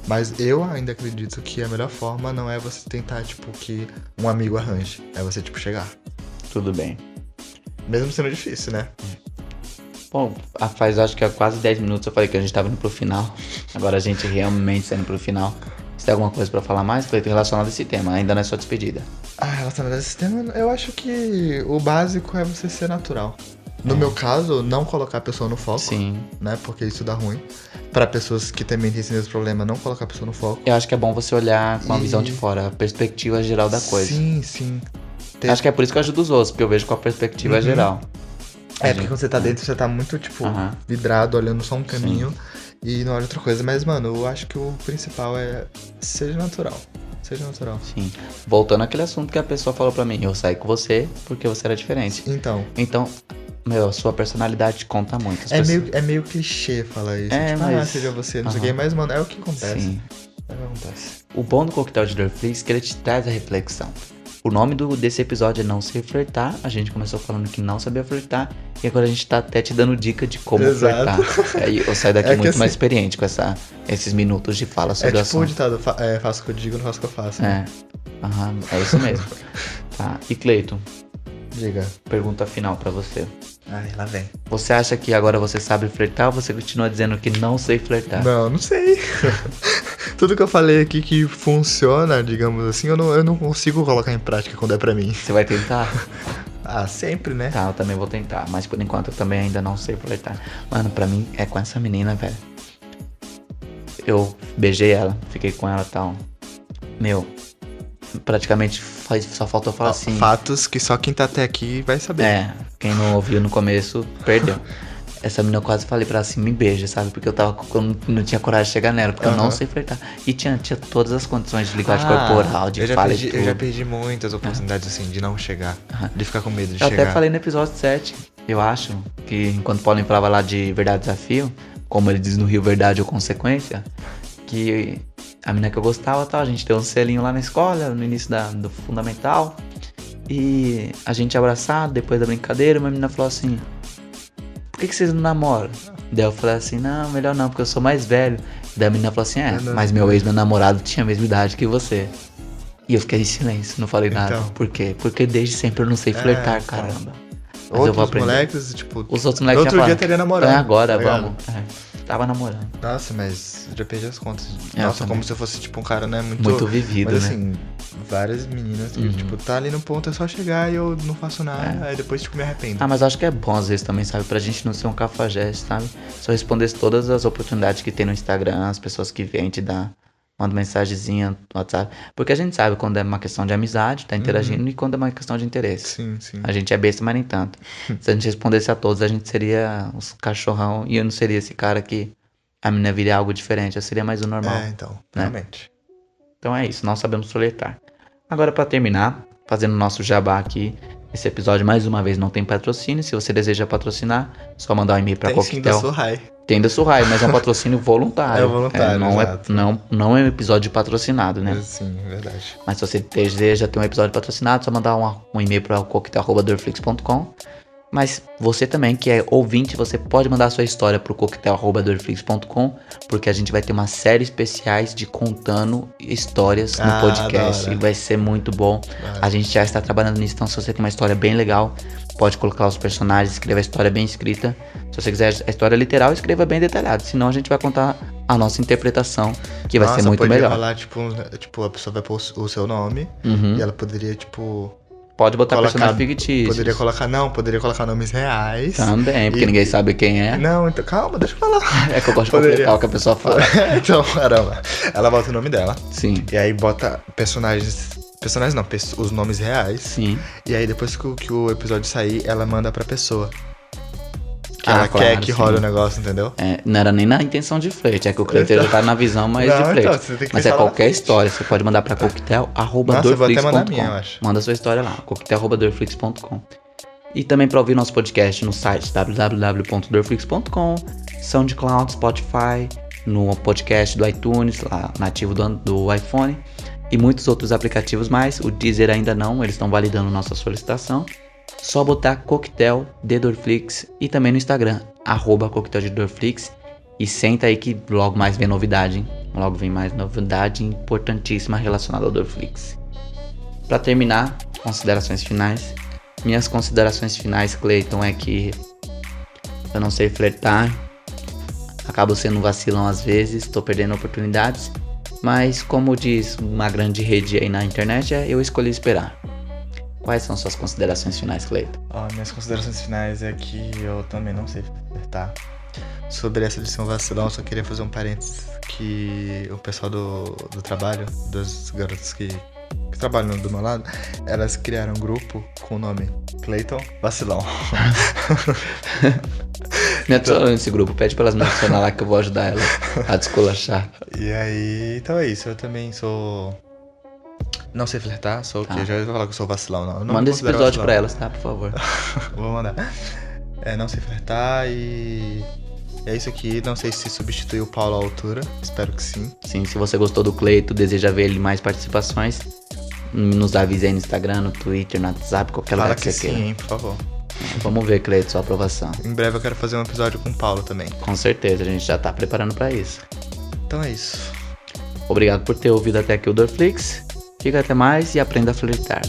Mas eu ainda acredito que a melhor forma não é você tentar, tipo, que um amigo arranje. É você, tipo, chegar. Tudo bem. Mesmo sendo difícil, né? Bom, faz acho que há quase 10 minutos eu falei que a gente tava indo pro final. Agora a gente realmente está indo pro final. Tem alguma coisa pra falar mais, Cleiton, relacionado a esse tema? Ainda não é só despedida. Ah, relacionado a esse tema, eu acho que o básico é você ser natural. No meu caso, não colocar a pessoa no foco, Sim. né? Porque isso dá ruim. Pra pessoas que também têm esse mesmo problema, não colocar a pessoa no foco. Eu acho que é bom você olhar com a E- visão de fora, a perspectiva geral da coisa. Sim, sim. Ter- Acho que é por isso que eu ajudo os outros, porque eu vejo com a perspectiva Uhum. geral. É, porque quando você tá dentro, você tá muito, tipo, Aham. vidrado, olhando só um caminho e não olha outra coisa. Mas, mano, eu acho que o principal é seja natural. Seja natural. Sim. Voltando àquele assunto que a pessoa falou pra mim, eu saí com você porque você era diferente. Então, Então, meu, a sua personalidade conta muito. É pessoas- meio, é meio clichê falar isso. É, tipo, ah, mas- seja você, não sei o quê, mas, mano, é o que acontece. Sim. É o que acontece. O bom do coquetel de Dorflix é que ele te traz a reflexão. O nome do, desse episódio é Não Sei Flertar. A gente começou falando que não sabia flertar. E agora a gente tá até te dando dica de como Exato. flertar. Aí eu saio daqui É muito assim- mais experiente com essa, esses minutos de fala É sobre o tipo o ditado, fa é, faço o que eu digo, não faço o que eu faço. É. Aham, é isso mesmo. tá. E Cleiton, Diga. pergunta final pra você. Ai, lá vem. Você acha que agora você sabe flertar ou você continua dizendo que não sei flertar? Não, não sei. Tudo que eu falei aqui que funciona, digamos assim, eu não, eu não consigo colocar em prática quando é pra mim. Você vai tentar? Ah, sempre, né? Tá, eu também vou tentar, mas por enquanto eu também ainda não sei flertar. Mano, pra mim é com essa menina, velho. Eu beijei ela, fiquei com ela e tal. Meu, praticamente faz, só faltou falar assim. Fatos que só quem tá até aqui vai saber. É, quem não ouviu no começo, perdeu. Essa menina eu quase falei pra ela assim, me beija, sabe? Porque eu tava eu não, tinha coragem de chegar nela, porque eu não sei flertar. E tinha, tinha todas as condições de linguagem Ah, corporal, de eu já fala perdi, tudo. Eu já perdi muitas oportunidades assim de não chegar. Aham. De ficar com medo de Eu chegar. até falei no episódio 7, eu acho, que enquanto Paulo falava lá de verdade desafio, como ele diz no Rio Verdade ou Consequência, que a menina que eu gostava tal, a gente deu um selinho lá na escola, no início da, do fundamental, e a gente abraçado, depois da brincadeira, uma menina falou assim, por que, que vocês não namoram? Daí eu falei assim, não, melhor não, porque eu sou mais velho. Daí a menina falou assim, é, É, não. mas meu ex, meu namorado, tinha a mesma idade que você. E eu fiquei em silêncio, não falei nada. Então. Por quê? Porque desde sempre eu não sei É, flertar, então. caramba. Mas eu vou Outros aprender. moleques, tipo. Os outros moleques Outro já dia falaram, teria namorado. "É agora, tá vamos. É, tava namorando. Nossa, mas já perdi as contas. É, eu Nossa, também. como se eu fosse, tipo, um cara, né? Muito. Muito vivido, mas né? assim, várias meninas Uhum. tipo, tá ali no ponto, é só chegar e eu não faço nada, aí depois, tipo, me arrependo. Ah, mas acho que é bom às vezes também, sabe? Pra gente não ser um cafajeste, sabe? Se eu respondesse todas as oportunidades que tem no Instagram, as pessoas que vêm te dar, manda mensagenzinha no WhatsApp. Porque a gente sabe quando é uma questão de amizade, tá interagindo, e quando é uma questão de interesse. Sim, sim. A gente é besta, mas nem tanto. Se a gente respondesse a todos, a gente seria os cachorrão e eu não seria esse cara que a menina viria algo diferente. Eu seria mais o normal. É, então, né? realmente. Então é isso, nós sabemos soletar. Agora, pra terminar, fazendo nosso jabá aqui, esse episódio mais uma vez não tem patrocínio. Se você deseja patrocinar, só mandar um e-mail pra Tem sim da Coquetel. Surrai. Tem da Surrai, mas é um patrocínio voluntário. É voluntário, não, é, exato. não, não é um episódio patrocinado, né? Sim, verdade. Mas se você deseja ter um episódio patrocinado, só mandar um, um e-mail para coquetel.dorflix.com. Mas você também, que é ouvinte, você pode mandar sua história pro coquetel.dorflix.com, porque a gente vai ter uma série especiais de contando histórias no Ah, da podcast. E vai ser muito bom. Ah, A gente já está trabalhando nisso, então se você tem uma história bem legal, pode colocar os personagens, escreva a história bem escrita. Se você quiser a história literal, escreva bem detalhado. Senão a gente vai contar a nossa interpretação, que vai Nossa, ser muito melhor. rolar, tipo, tipo, a pessoa vai pôr o seu nome Uhum. e ela poderia, tipo. Pode botar Colocar- personagens fictícios. Poderia colocar. Não, poderia colocar nomes reais. Também, porque E- ninguém sabe quem é. Não, então calma, deixa eu falar. É que eu gosto de Poderia. completar o que a pessoa fala. então, caramba. Ela bota o nome dela. Sim, E aí bota personagens. Personagens não, os nomes reais. sim. E aí depois que o, que o episódio sair, ela manda pra pessoa. Que Ah, ela claro, quer que sim. role o negócio, entendeu? É, não era nem na intenção de flerte, é que o Cleiton já tá na visão mais de Não, flerte. então, Mas é qualquer história, você pode mandar pra coquetel, arroba Nossa, eu vou até minha, eu acho. Manda sua história lá, coquetel, arroba dorflix.com. E também pra ouvir nosso podcast no site www.dorflix.com, SoundCloud, Spotify, no podcast do iTunes, lá nativo do, do iPhone, e muitos outros aplicativos mais. O Deezer ainda não, eles estão validando nossa solicitação. Só botar coquetel de Dorflix e também no Instagram, arroba coquetel de Dorflix. E senta aí que logo mais vem novidade, hein? Logo vem mais novidade importantíssima relacionada ao Dorflix. Pra terminar, considerações finais. Minhas considerações finais, Clayton, é que eu não sei flertar, acabo sendo um vacilão às vezes, tô perdendo oportunidades, mas como diz uma grande rede aí na internet, é eu escolhi esperar. Quais são suas considerações finais, Cleiton? Ó, minhas considerações finais é que eu também não sei flertar. Sobre essa lição vacilão, eu só queria fazer um parênteses que o pessoal do, do trabalho, das garotas que, que trabalham do meu lado, elas criaram um grupo com o nome Clayton Vacilão. Me adiciona nesse grupo, pede pra elas me adicionar lá que eu vou ajudar elas a descolachar. E aí, então é isso, eu também sou. Não sei flertar, sou o quê? Tá. Já ia falar que eu sou vacilão, não. Não Manda esse episódio vacilão. pra elas, tá? Por favor. Vou mandar. É, não sei flertar e. É isso aqui. Não sei se substitui o Paulo à altura. Espero que sim. Sim, se você gostou do Cleito, deseja ver ele mais participações, nos avise aí no Instagram, no Twitter, no WhatsApp, qualquer Fala lugar que que você sim, queira. hein, por favor. Vamos ver, Cleito, sua aprovação. Em breve eu quero fazer um episódio com o Paulo também. Com certeza, a gente já tá preparando pra isso. Então é isso. Obrigado por ter ouvido até aqui o Dorflix. Fica até mais e aprenda a flertar.